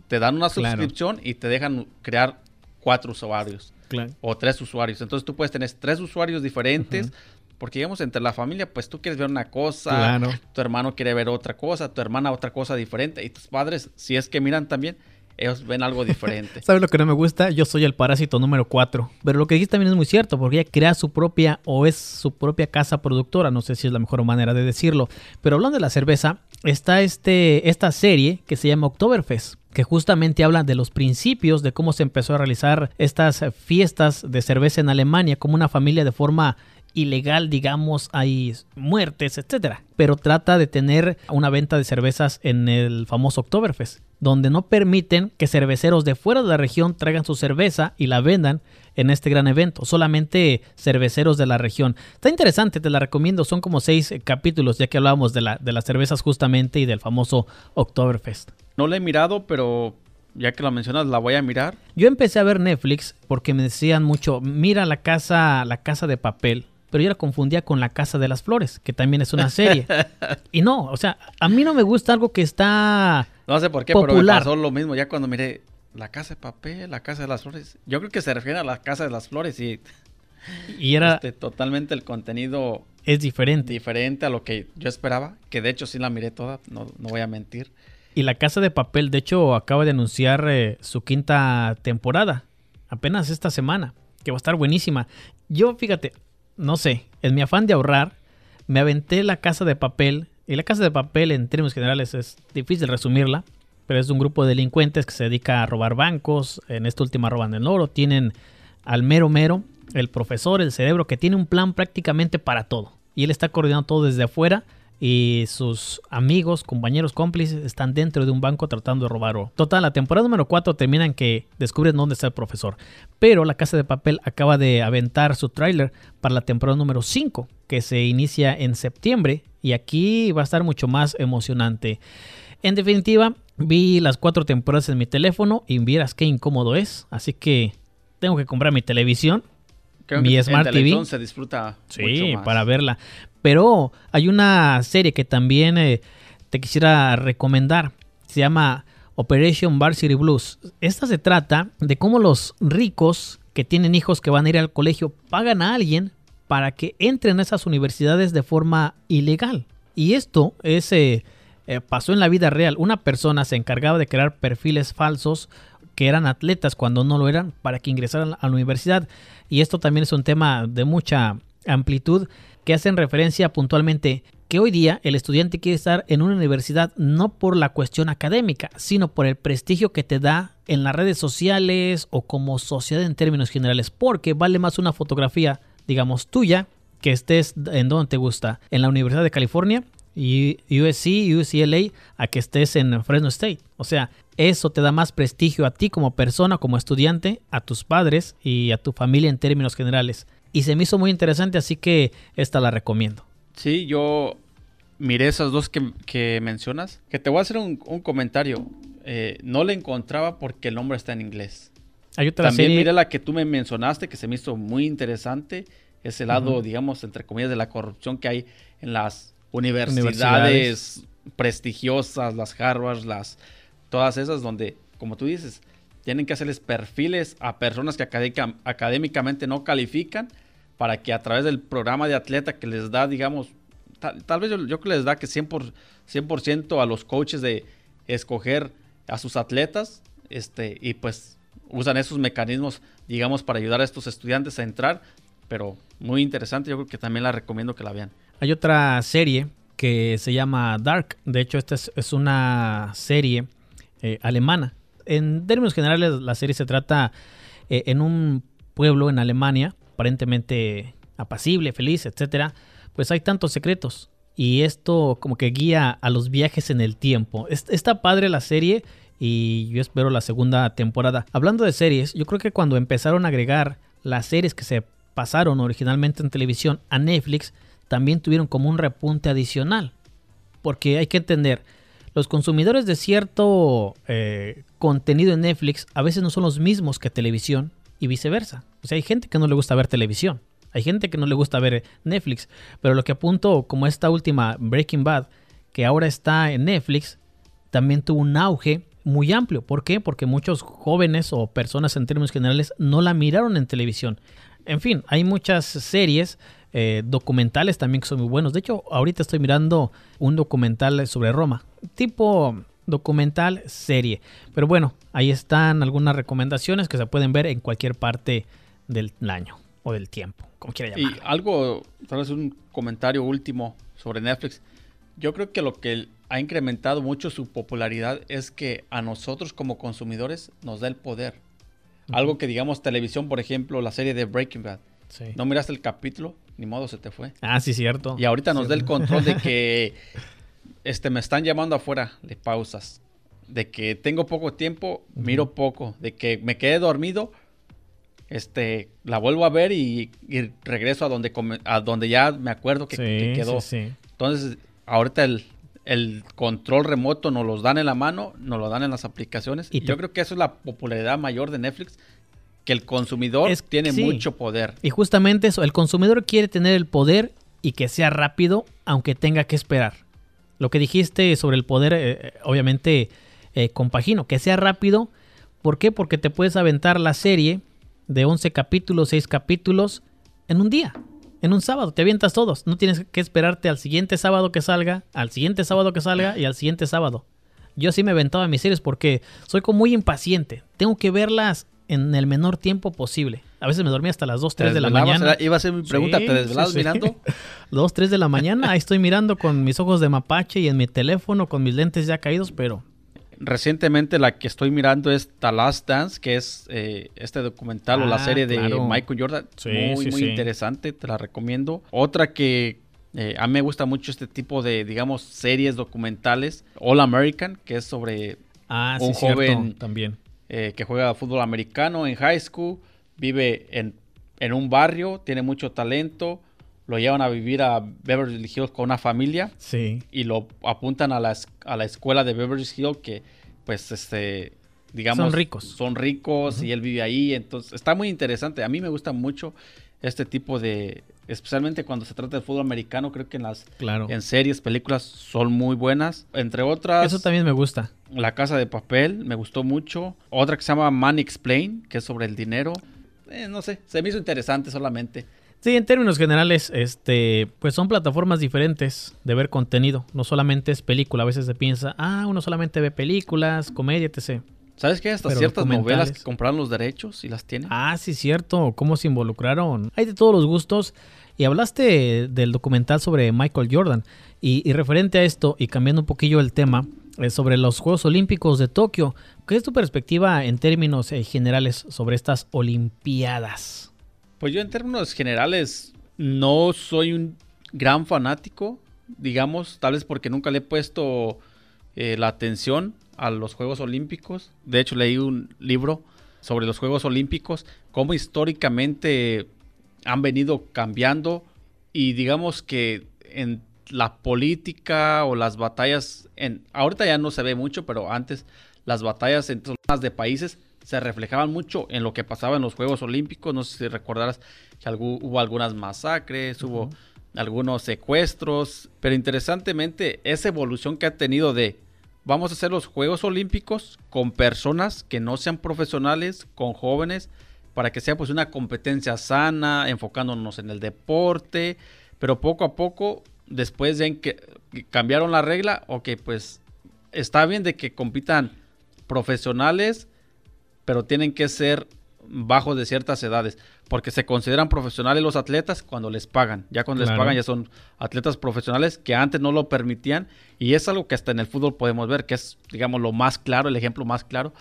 te dan una suscripción y te dejan crear cuatro usuarios o tres usuarios. Entonces tú puedes tener tres usuarios diferentes. Porque digamos, entre la familia, pues tú quieres ver una cosa, tu hermano quiere ver otra cosa, tu hermana otra cosa diferente, y tus padres, si es que miran también, ellos ven algo diferente. ¿Sabes lo que no me gusta? Yo soy el parásito número 4. Pero lo que dijiste también es muy cierto, porque ella crea su propia o es su propia casa productora. No sé si es la mejor manera de decirlo. Pero hablando de la cerveza, está este, esta serie que se llama Oktoberfest que justamente habla de los principios de cómo se empezó a realizar estas fiestas de cerveza en Alemania como una familia de forma ilegal, digamos, hay muertes, etcétera. Pero trata de tener una venta de cervezas en el famoso Oktoberfest, donde no permiten que cerveceros de fuera de la región traigan su cerveza y la vendan en este gran evento. Solamente cerveceros de la región. Está interesante, te la recomiendo. Son como seis capítulos, ya que hablábamos de, la, de las cervezas justamente y del famoso Oktoberfest. No la he mirado, pero ya que lo mencionas, la voy a mirar. Yo empecé a ver Netflix porque me decían mucho, mira la casa, la casa de papel pero yo la confundía con La Casa de las Flores, que también es una serie. y no, o sea, a mí no me gusta algo que está No sé por qué, pero me pasó lo mismo ya cuando miré La Casa de Papel, La Casa de las Flores. Yo creo que se refiere a La Casa de las Flores y... Y era... Este, totalmente el contenido... Es diferente. Diferente a lo que yo esperaba, que de hecho sí la miré toda, no, voy a mentir. Y La Casa de Papel, de hecho, acaba de anunciar eh, su quinta temporada, apenas esta semana, que va a estar buenísima. Yo, fíjate, no sé, en mi afán de ahorrar, me aventé la casa de papel. Y la casa de papel, en términos generales, es difícil resumirla. Pero es un grupo de delincuentes que se dedica a robar bancos. En esta última roban el oro. Tienen al mero mero, el profesor, el cerebro, que tiene un plan prácticamente para todo. Y él está coordinando todo desde afuera y sus amigos, compañeros, cómplices están dentro de un banco tratando de robar oro. Total, la temporada número 4 termina en que descubren dónde está el profesor. Pero la Casa de Papel acaba de aventar su tráiler para la temporada número 5, que se inicia en septiembre y aquí va a estar mucho más emocionante. En definitiva, vi las cuatro temporadas en mi teléfono y vieras qué incómodo es, así que tengo que comprar mi televisión mi Smart TV. se disfruta sí, para verla. Pero hay una serie que también eh, te quisiera recomendar. Se llama Operation Varsity Blues. Esta se trata de cómo los ricos que tienen hijos que van a ir al colegio pagan a alguien para que entren a esas universidades de forma ilegal. Y esto es, eh, eh, pasó en la vida real. Una persona se encargaba de crear perfiles falsos que eran atletas cuando no lo eran para que ingresaran a la universidad. Y esto también es un tema de mucha amplitud que hacen referencia puntualmente que hoy día el estudiante quiere estar en una universidad no por la cuestión académica, sino por el prestigio que te da en las redes sociales o como sociedad en términos generales, porque vale más una fotografía, digamos, tuya, que estés en donde te gusta, en la Universidad de California, USC, UCLA, a que estés en Fresno State. O sea, eso te da más prestigio a ti como persona, como estudiante, a tus padres y a tu familia en términos generales. Y se me hizo muy interesante, así que esta la recomiendo. Sí, yo miré esas dos que, mencionas. Que te voy a hacer un, comentario. eh, no le encontraba porque el nombre está en inglés. Hay otra También serie. miré la que tú me mencionaste, que se me hizo muy interesante. Ese lado, digamos, entre comillas, de la corrupción que hay en las universidades, Universidades. prestigiosas, las Harvard, las todas esas, donde, como tú dices, tienen que hacerles perfiles a personas que académica- académicamente no califican para que a través del programa de atleta que les da, digamos, tal, vez yo, que les da que 100%, por, 100% a los coaches de escoger a sus atletas, este, y pues usan esos mecanismos, digamos, para ayudar a estos estudiantes a entrar, pero muy interesante, yo creo que también la recomiendo que la vean. Hay otra serie que se llama Dark. De hecho, esta es, es una serie eh, alemana. En términos generales, la serie se trata eh, en un pueblo en Alemania, aparentemente apacible, feliz, etcétera. Pues hay tantos secretos. Y esto como que guía a los viajes en el tiempo. Es- está padre la serie y yo espero la segunda temporada. Hablando de series, yo creo que cuando empezaron a agregar las series que se pasaron originalmente en televisión a Netflix, también tuvieron como un repunte adicional. Porque hay que entender, los consumidores de cierto eh, contenido en Netflix a veces no son los mismos que televisión y viceversa. O sea, hay gente que no le gusta ver televisión. Hay gente que no le gusta ver Netflix. Pero lo que apunto, como esta última Breaking Bad, que ahora está en Netflix, también tuvo un auge muy amplio. ¿Por qué? Porque muchos jóvenes o personas en términos generales no la miraron en televisión. En fin, hay muchas series, eh, documentales también que son muy buenos. De hecho, ahorita estoy mirando un documental sobre Roma, tipo documental serie. Pero bueno, ahí están algunas recomendaciones que se pueden ver en cualquier parte del año o del tiempo, como quiera Y llamarlo. algo, tal vez un comentario último sobre Netflix. Yo creo que lo que ha incrementado mucho su popularidad es que a nosotros como consumidores nos da el poder. Algo que digamos televisión, por ejemplo, la serie de Breaking Bad. Sí. No miraste el capítulo, ni modo se te fue. Ah, sí, cierto. Y ahorita nos da el control de que este, me están llamando afuera, le pausas. De que tengo poco tiempo, miro poco. De que me quedé dormido, este, la vuelvo a ver y, y regreso a donde, come- a donde ya me acuerdo que, Sí, que quedó. sí, sí. Entonces, ahorita el, el control remoto nos los dan en la mano, nos lo dan en las aplicaciones. Y yo creo que eso es la popularidad mayor de Netflix, que el consumidor Es- tiene mucho poder. Y justamente eso, el consumidor quiere tener el poder y que sea rápido, aunque tenga que esperar. Lo que dijiste sobre el poder, eh, eh, obviamente, eh, compagino, que sea rápido. ¿Por qué? Porque te puedes aventar la serie de 11 capítulos, 6 capítulos en un día, en un sábado. Te avientas todos. No tienes que esperarte al siguiente sábado que salga, al siguiente sábado que salga y al siguiente sábado. Yo sí me aventaba mis series porque soy como muy impaciente. Tengo que verlas en el menor tiempo posible. A veces me dormía hasta las 2, 3 de la mañana. Iba a ser mi pregunta, Sí, ¿te desvelabas sí, sí. mirando? 2, 3 de la mañana, ahí estoy mirando con mis ojos de mapache y en mi teléfono con mis lentes ya caídos, pero Recientemente la que estoy mirando es The Last Dance, que es eh, este documental o la Ah, serie de claro. Michael Jordan. Muy, muy interesante, te la recomiendo. Otra que eh, a mí me gusta mucho este tipo de, digamos, series documentales. All American, que es sobre ah, Un cierto, joven- también. Eh, que juega fútbol americano en high school, vive en, en un barrio, tiene mucho talento, lo llevan a vivir a Beverly Hills con una familia Sí. y lo apuntan a la, a la escuela de Beverly Hills que pues este digamos Son ricos. son ricos y él vive ahí entonces está muy interesante a mí me gusta mucho este tipo de especialmente cuando se trata de fútbol americano creo que en las Claro. en series películas son muy buenas entre otras Eso también me gusta. La Casa de Papel me gustó mucho otra que se llama Money Explain que es sobre el dinero Eh, no sé se me hizo interesante solamente Sí, en términos generales, este, pues son plataformas diferentes de ver contenido. No solamente es película. A veces se piensa, ah, uno solamente ve películas, comedia, etc. ¿Sabes qué? Hasta Pero ciertas novelas que compraron los derechos y las tienen. Ah, sí, cierto. ¿Cómo se involucraron? Hay de todos los gustos. Y hablaste del documental sobre Michael Jordan. Y, y referente a esto, y cambiando un poquillo el tema, eh, sobre los Juegos Olímpicos de Tokio, ¿qué es tu perspectiva en términos eh, generales sobre estas Olimpiadas? Pues yo en términos generales no soy un gran fanático, digamos, tal vez porque nunca le he puesto eh, la atención a los Juegos Olímpicos. De hecho, leí un libro sobre los Juegos Olímpicos, cómo históricamente han venido cambiando y digamos que en la política o las batallas, en, ahorita ya no se ve mucho, pero antes las batallas entre zonas de países se reflejaban mucho en lo que pasaba en los Juegos Olímpicos. No sé si recordarás que hubo algunas masacres, hubo algunos secuestros, pero interesantemente esa evolución que ha tenido de vamos a hacer los Juegos Olímpicos con personas que no sean profesionales, con jóvenes, para que sea pues una competencia sana, enfocándonos en el deporte, pero poco a poco, después de que cambiaron la regla, ok, pues está bien de que compitan profesionales, pero tienen que ser bajo de ciertas edades, porque se consideran profesionales los atletas cuando les pagan. Ya cuando les pagan ya son atletas profesionales que antes no lo permitían y es algo que hasta en el fútbol podemos ver, que es, digamos, lo más claro, el ejemplo más claro,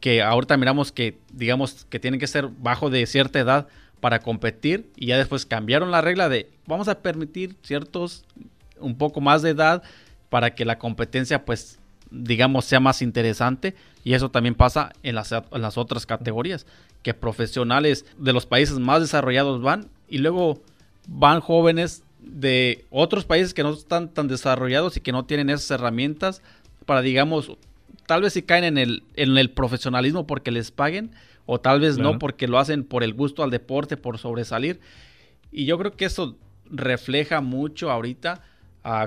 que ahorita miramos que, digamos, que tienen que ser bajo de cierta edad para competir y ya después cambiaron la regla de vamos a permitir ciertos un poco más de edad para que la competencia pues digamos, sea más interesante. Y eso también pasa en las, en las otras categorías, que profesionales de los países más desarrollados van y luego van jóvenes de otros países que no están tan desarrollados y que no tienen esas herramientas para, digamos, tal vez si caen en el, en el profesionalismo porque les paguen, o tal vez no porque lo hacen por el gusto al deporte, por sobresalir. Y yo creo que eso refleja mucho ahorita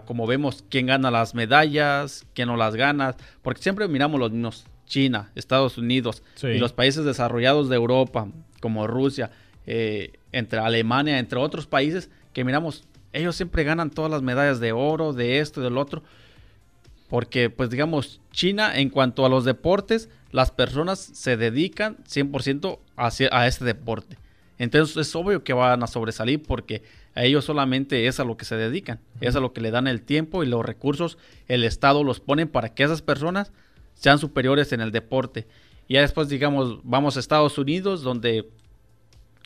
como vemos quién gana las medallas, quién no las gana, porque siempre miramos los mismos, China, Estados Unidos y los países desarrollados de Europa, como Rusia, eh, entre Alemania, entre otros países, que miramos, ellos siempre ganan todas las medallas de oro, de esto y del otro, porque pues digamos, China en cuanto a los deportes, las personas se dedican 100% hacia, a este deporte. Entonces es obvio que van a sobresalir porque a ellos solamente es a lo que se dedican, es a lo que le dan el tiempo y los recursos, el Estado los ponen para que esas personas sean superiores en el deporte. Y ya después, digamos, vamos a Estados Unidos, donde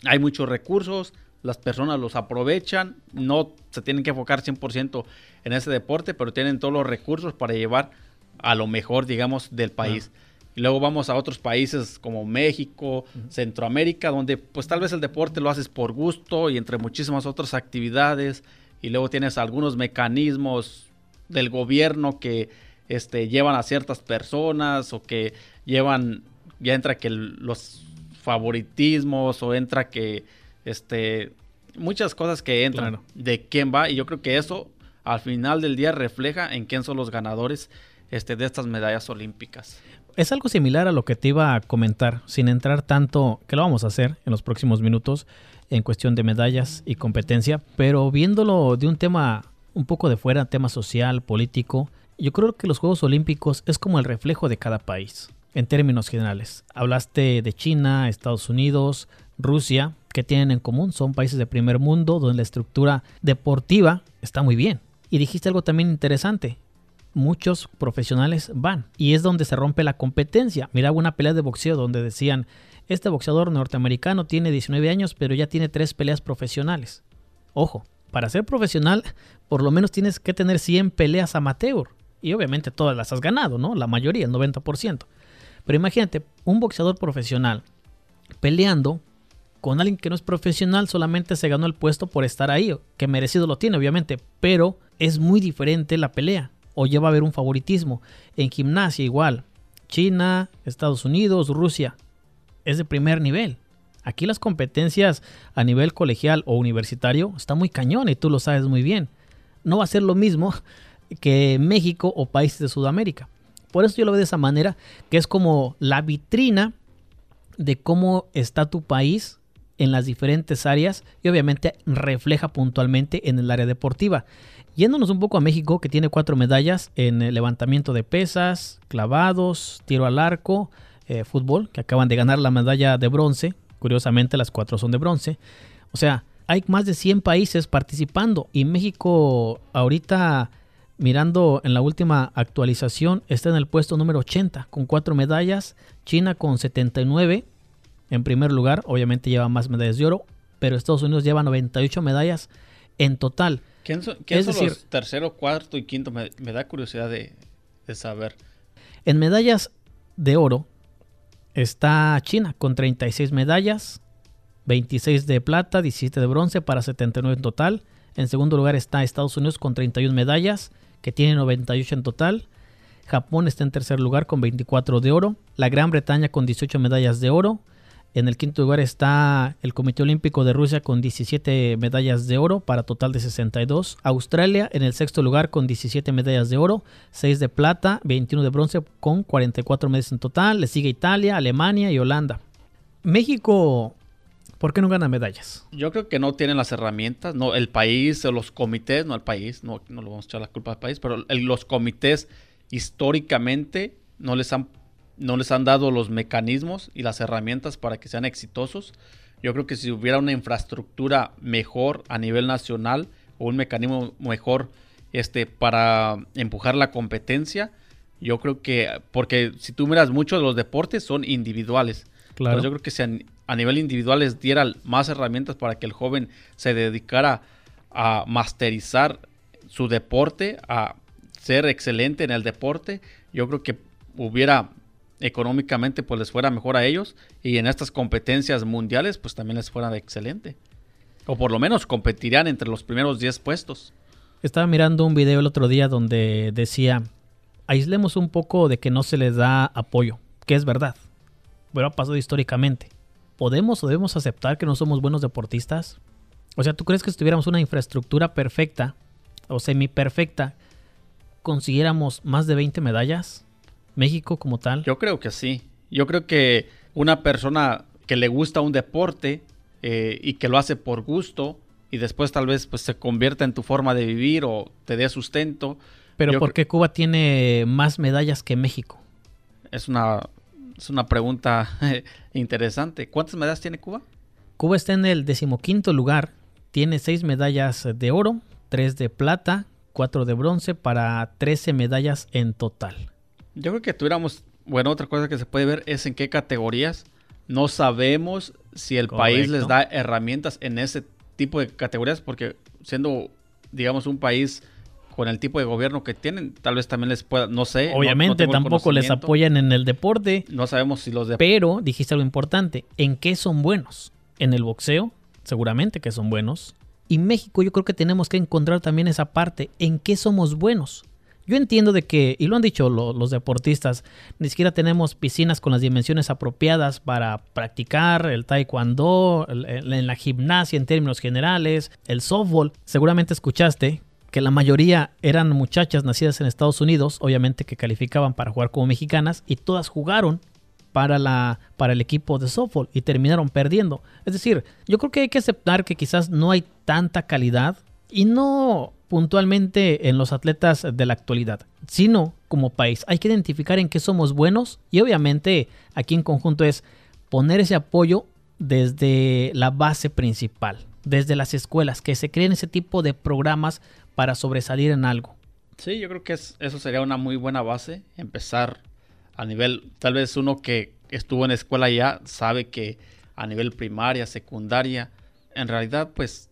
hay muchos recursos, las personas los aprovechan, no se tienen que enfocar 100% en ese deporte, pero tienen todos los recursos para llevar a lo mejor, digamos, del país. Y luego vamos a otros países como México, Centroamérica, donde pues tal vez el deporte lo haces por gusto y entre muchísimas otras actividades. Y luego tienes algunos mecanismos del gobierno que este, llevan a ciertas personas o que llevan, ya entra que los favoritismos o entra que, este, muchas cosas que entran de quién va. Y yo creo que eso al final del día refleja en quién son los ganadores este, de estas medallas olímpicas. Es algo similar a lo que te iba a comentar, sin entrar tanto, que lo vamos a hacer en los próximos minutos, en cuestión de medallas y competencia, pero viéndolo de un tema un poco de fuera, tema social, político, yo creo que los Juegos Olímpicos es como el reflejo de cada país, en términos generales. Hablaste de China, Estados Unidos, Rusia, que tienen en común? Son países de primer mundo donde la estructura deportiva está muy bien. Y dijiste algo también interesante, muchos profesionales van. Y es donde se rompe la competencia. Miraba una pelea de boxeo donde decían, este boxeador norteamericano tiene 19 años, pero ya tiene tres peleas profesionales. Ojo, para ser profesional, por lo menos tienes que tener 100 peleas amateur. Y obviamente todas las has ganado, ¿no? La mayoría, el 90%. Pero imagínate, un boxeador profesional peleando con alguien que no es profesional, solamente se ganó el puesto por estar ahí, que merecido lo tiene, obviamente, pero es muy diferente la pelea o lleva a haber un favoritismo. En gimnasia igual. China, Estados Unidos, Rusia. Es de primer nivel. Aquí las competencias a nivel colegial o universitario está muy cañón y tú lo sabes muy bien. No va a ser lo mismo que México o países de Sudamérica. Por eso yo lo veo de esa manera, que es como la vitrina de cómo está tu país en las diferentes áreas y obviamente refleja puntualmente en el área deportiva. Yéndonos un poco a México, que tiene cuatro medallas en el levantamiento de pesas, clavados, tiro al arco, eh, fútbol, que acaban de ganar la medalla de bronce. Curiosamente, las cuatro son de bronce. O sea, hay más de 100 países participando y México ahorita, mirando en la última actualización, está en el puesto número 80 con cuatro medallas. China con 79 en primer lugar, obviamente lleva más medallas de oro, pero Estados Unidos lleva 98 medallas en total. ¿Quién son, los tercero, cuarto y quinto? Me, da curiosidad de, saber. En medallas de oro está China con 36 medallas, 26 de plata, 17 de bronce para 79 en total. En segundo lugar está Estados Unidos con 31 medallas, que tiene 98 en total. Japón está en tercer lugar con 24 de oro. La Gran Bretaña con 18 medallas de oro. En el quinto lugar está el Comité Olímpico de Rusia con 17 medallas de oro para total de 62. Australia en el sexto lugar con 17 medallas de oro, 6 de plata, 21 de bronce con 44 medallas en total. Le sigue Italia, Alemania y Holanda. México, ¿por qué no gana medallas? Yo creo que no tienen las herramientas, no el país los comités, no el país, no, no le vamos a echar la culpa al país, pero los comités históricamente no les han no les han dado los mecanismos y las herramientas para que sean exitosos. Yo creo que si hubiera una infraestructura mejor a nivel nacional o un mecanismo mejor este, para empujar la competencia, yo creo que, porque si tú miras muchos de los deportes son individuales. Claro. yo creo que si a, nivel individual les dieran más herramientas para que el joven se dedicara a masterizar su deporte, a ser excelente en el deporte, yo creo que hubiera económicamente pues les fuera mejor a ellos y en estas competencias mundiales pues también les fuera excelente. O por lo menos competirían entre los primeros 10 puestos. Estaba mirando un video el otro día donde decía, aislemos un poco de que no se les da apoyo, que es verdad, pero ha pasado históricamente. ¿Podemos o debemos aceptar que no somos buenos deportistas? O sea, ¿tú crees que si tuviéramos una infraestructura perfecta o semi perfecta, consiguiéramos más de 20 medallas? México como tal? Yo creo que sí. Yo creo que una persona que le gusta un deporte eh, y que lo hace por gusto y después tal vez pues, se convierta en tu forma de vivir o te dé sustento. Pero ¿por qué Cuba tiene más medallas que México? Es una, es una pregunta interesante. ¿Cuántas medallas tiene Cuba? Cuba está en el decimoquinto lugar. Tiene seis medallas de oro, tres de plata, cuatro de bronce para 13 medallas en total. Yo creo que tuviéramos, bueno, otra cosa que se puede ver es en qué categorías. No sabemos si el país les da herramientas en ese tipo de categorías, porque siendo, digamos, un país con el tipo de gobierno que tienen, tal vez también les pueda, no sé. Obviamente tampoco les apoyan en el deporte. No sabemos si los de... Pero dijiste algo importante, ¿en qué son buenos? En el boxeo, seguramente que son buenos. Y México yo creo que tenemos que encontrar también esa parte, ¿en qué somos buenos? Yo entiendo de que, y lo han dicho los deportistas, ni siquiera tenemos piscinas con las dimensiones apropiadas para practicar el taekwondo, en la gimnasia en términos generales, el softball. Seguramente escuchaste que la mayoría eran muchachas nacidas en Estados Unidos, obviamente que calificaban para jugar como mexicanas, y todas jugaron para, la, para el equipo de softball y terminaron perdiendo. Es decir, yo creo que hay que aceptar que quizás no hay tanta calidad y no puntualmente en los atletas de la actualidad, sino como país. Hay que identificar en qué somos buenos y obviamente aquí en conjunto es poner ese apoyo desde la base principal, desde las escuelas, que se creen ese tipo de programas para sobresalir en algo. Sí, yo creo que eso sería una muy buena base, empezar a nivel, tal vez uno que estuvo en escuela ya sabe que a nivel primaria, secundaria, en realidad pues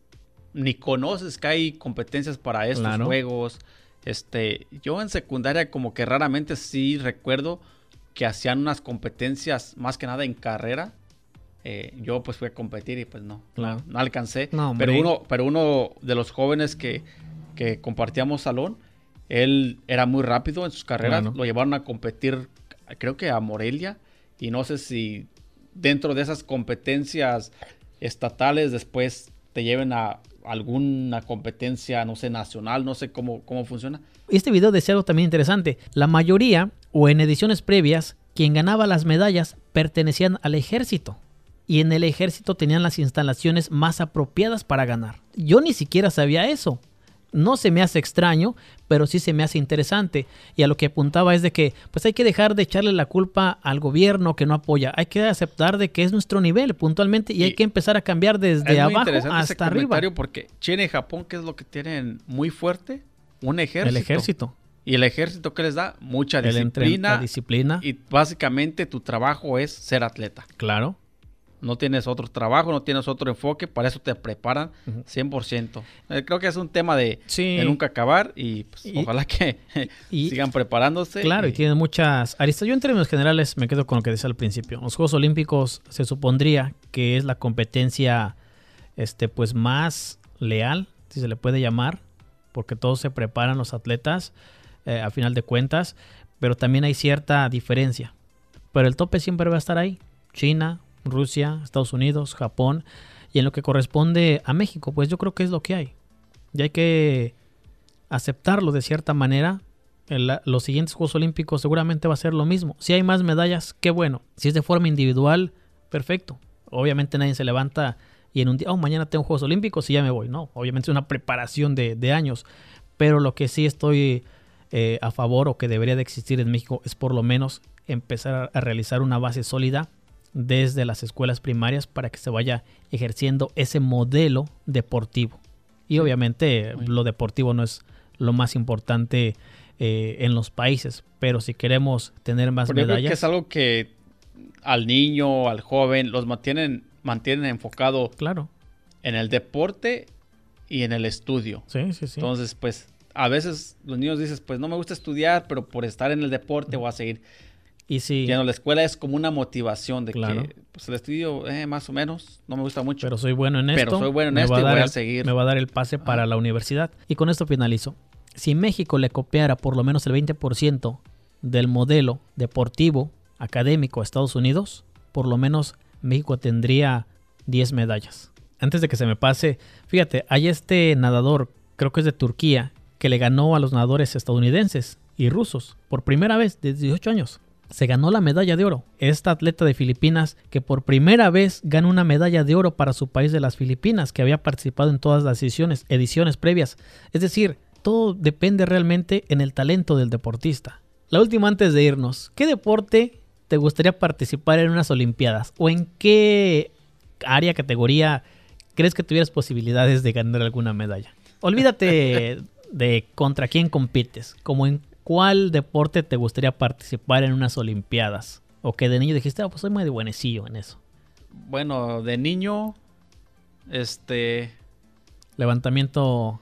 ni conoces que hay competencias para estos juegos. Este, yo en secundaria como que raramente sí recuerdo que hacían unas competencias más que nada en carrera. Eh, yo pues fui a competir y pues no, no, alcancé. pero, uno, pero uno de los jóvenes que, que, compartíamos salón, él era muy rápido en sus carreras. Lo llevaron a competir, creo que a Morelia. Y no sé si dentro de esas competencias estatales después te lleven a alguna competencia, no sé, nacional, no sé cómo, cómo funciona. Este video decía algo también interesante. La mayoría, o en ediciones previas, quien ganaba las medallas pertenecían al ejército. Y en el ejército tenían las instalaciones más apropiadas para ganar. Yo ni siquiera sabía eso no se me hace extraño, pero sí se me hace interesante. Y a lo que apuntaba es de que pues hay que dejar de echarle la culpa al gobierno que no apoya. Hay que aceptar de que es nuestro nivel puntualmente y, hay que empezar a cambiar desde abajo hasta arriba. Porque China y Japón, ¿qué es lo que tienen muy fuerte? Un ejército. El ejército. ¿Y el ejército qué les da? Mucha disciplina. disciplina. Y básicamente tu trabajo es ser atleta. Claro no tienes otro trabajo, no tienes otro enfoque, para eso te preparan 100%. Eh, creo que es un tema de, nunca acabar y, pues, ojalá que sigan preparándose. Claro, y, tiene muchas aristas. Yo en términos generales me quedo con lo que decía al principio. Los Juegos Olímpicos se supondría que es la competencia este, pues, más leal, si se le puede llamar, porque todos se preparan los atletas eh, a final de cuentas pero también hay cierta diferencia. Pero el tope siempre va a estar ahí. China, Rusia, Estados Unidos, Japón. Y en lo que corresponde a México, pues yo creo que es lo que hay. Y hay que aceptarlo de cierta manera. los siguientes Juegos Olímpicos seguramente va a ser lo mismo. Si hay más medallas, qué bueno. Si es de forma individual, perfecto. Obviamente nadie se levanta y en un día, oh, mañana tengo Juegos Olímpicos y ya me voy. No, obviamente es una preparación de, años. Pero lo que sí estoy eh, a favor o que debería de existir en México es por lo menos empezar a realizar una base sólida desde las escuelas primarias para que se vaya ejerciendo ese modelo deportivo. Y obviamente lo deportivo no es lo más importante eh, en los países, pero si queremos tener más medallas... que es algo que al niño, al joven, los mantienen, mantienen enfocado claro. en el deporte y en el estudio. Sí, sí, sí. Entonces, pues, a veces los niños dicen, pues no me gusta estudiar, pero por estar en el deporte voy a seguir. Y si... Ya no, la escuela es como una motivación de que pues, el estudio, eh, más o menos, no me gusta mucho. Pero soy bueno en esto. Pero soy bueno en esto y voy a seguir. Me va a dar el pase para la universidad. Y con esto finalizo. Si México le copiara por lo menos el 20% del modelo deportivo académico a Estados Unidos, por lo menos México tendría 10 medallas. Antes de que se me pase, fíjate, hay este nadador, creo que es de Turquía, que le ganó a los nadadores estadounidenses y rusos por primera vez desde 18 años se ganó la medalla de oro. Esta atleta de Filipinas que por primera vez gana una medalla de oro para su país de las Filipinas, que había participado en todas las ediciones, ediciones previas. Es decir, todo depende realmente en el talento del deportista. La última antes de irnos, ¿qué deporte te gustaría participar en unas Olimpiadas? ¿O en qué área, categoría crees que tuvieras posibilidades de ganar alguna medalla? Olvídate de contra quién compites, como en ¿cuál deporte te gustaría participar en unas Olimpiadas? O que de niño dijiste, ah, pues soy muy buenecillo en eso. Bueno, de niño, este... Levantamiento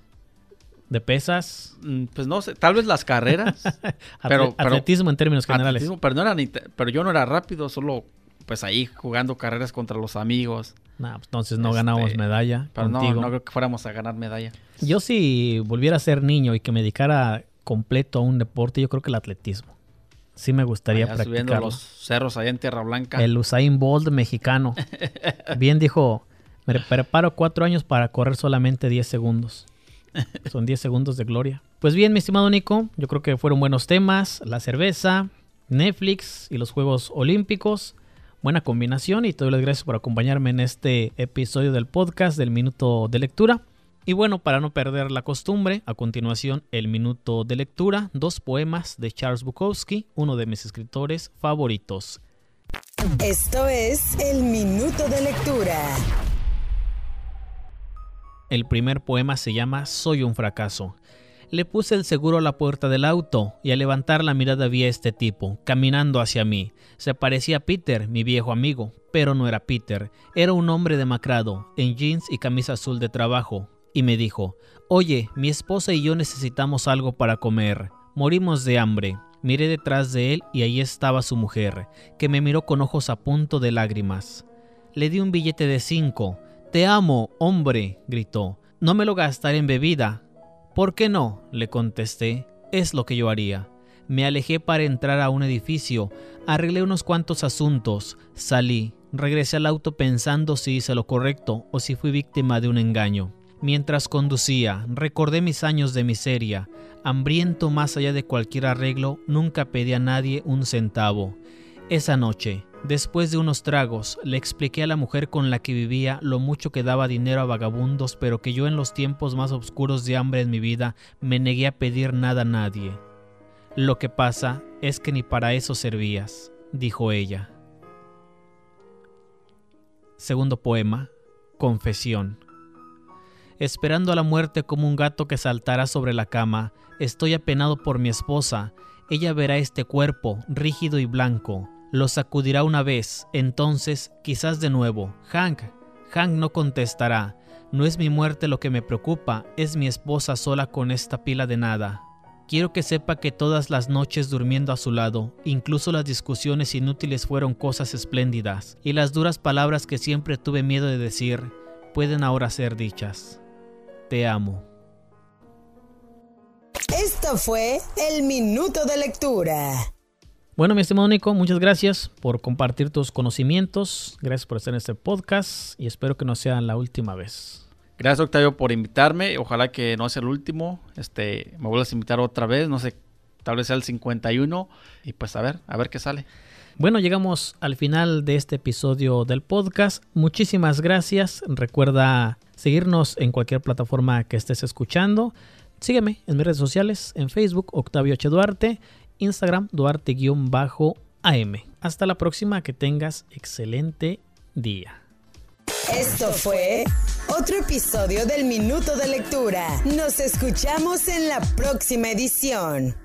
de pesas. Mm, pues no sé, tal vez las carreras. pero, atletismo en términos generales. pero, no era pero yo no era rápido, solo pues ahí jugando carreras contra los amigos. Nah, pues entonces no ganamos este, medalla. Pero no, no creo que fuéramos a ganar medalla. Yo si volviera a ser niño y que me dedicara completo a un deporte, yo creo que el atletismo. Sí me gustaría practicar. Subiendo los cerros allá en Tierra Blanca. El Usain Bolt mexicano. Bien dijo, me preparo cuatro años para correr solamente 10 segundos. Son 10 segundos de gloria. Pues bien, mi estimado Nico, yo creo que fueron buenos temas. La cerveza, Netflix y los Juegos Olímpicos. Buena combinación y te doy las gracias por acompañarme en este episodio del podcast del Minuto de Lectura. Y bueno, para no perder la costumbre, a continuación el minuto de lectura, dos poemas de Charles Bukowski, uno de mis escritores favoritos. Esto es el minuto de lectura. El primer poema se llama Soy un fracaso. Le puse el seguro a la puerta del auto y al levantar la mirada vi a este tipo, caminando hacia mí. Se parecía a Peter, mi viejo amigo, pero no era Peter. Era un hombre demacrado, en jeans y camisa azul de trabajo, y me dijo, Oye, mi esposa y yo necesitamos algo para comer. Morimos de hambre. Miré detrás de él y ahí estaba su mujer, que me miró con ojos a punto de lágrimas. Le di un billete de cinco. Te amo, hombre, gritó. No me lo gastaré en bebida. ¿Por qué no? le contesté. Es lo que yo haría. Me alejé para entrar a un edificio, arreglé unos cuantos asuntos, salí, regresé al auto pensando si hice lo correcto o si fui víctima de un engaño. Mientras conducía, recordé mis años de miseria. Hambriento más allá de cualquier arreglo, nunca pedí a nadie un centavo. Esa noche, después de unos tragos, le expliqué a la mujer con la que vivía lo mucho que daba dinero a vagabundos, pero que yo en los tiempos más oscuros de hambre en mi vida me negué a pedir nada a nadie. Lo que pasa es que ni para eso servías, dijo ella. Segundo poema, Confesión. Esperando a la muerte como un gato que saltará sobre la cama, estoy apenado por mi esposa. Ella verá este cuerpo, rígido y blanco. Lo sacudirá una vez, entonces, quizás de nuevo. Hank, Hank no contestará. No es mi muerte lo que me preocupa, es mi esposa sola con esta pila de nada. Quiero que sepa que todas las noches durmiendo a su lado, incluso las discusiones inútiles fueron cosas espléndidas, y las duras palabras que siempre tuve miedo de decir, pueden ahora ser dichas te amo. Esto fue el minuto de lectura. Bueno, mi estimado Nico, muchas gracias por compartir tus conocimientos. Gracias por estar en este podcast y espero que no sea la última vez. Gracias, Octavio, por invitarme. Ojalá que no sea el último. Este, me vuelvas a invitar otra vez. No sé, tal vez sea el 51. Y pues a ver, a ver qué sale. Bueno, llegamos al final de este episodio del podcast. Muchísimas gracias. Recuerda seguirnos en cualquier plataforma que estés escuchando. Sígueme en mis redes sociales, en Facebook, Octavio H. Duarte Instagram Duarte-AM. Hasta la próxima, que tengas excelente día. Esto fue otro episodio del Minuto de Lectura. Nos escuchamos en la próxima edición.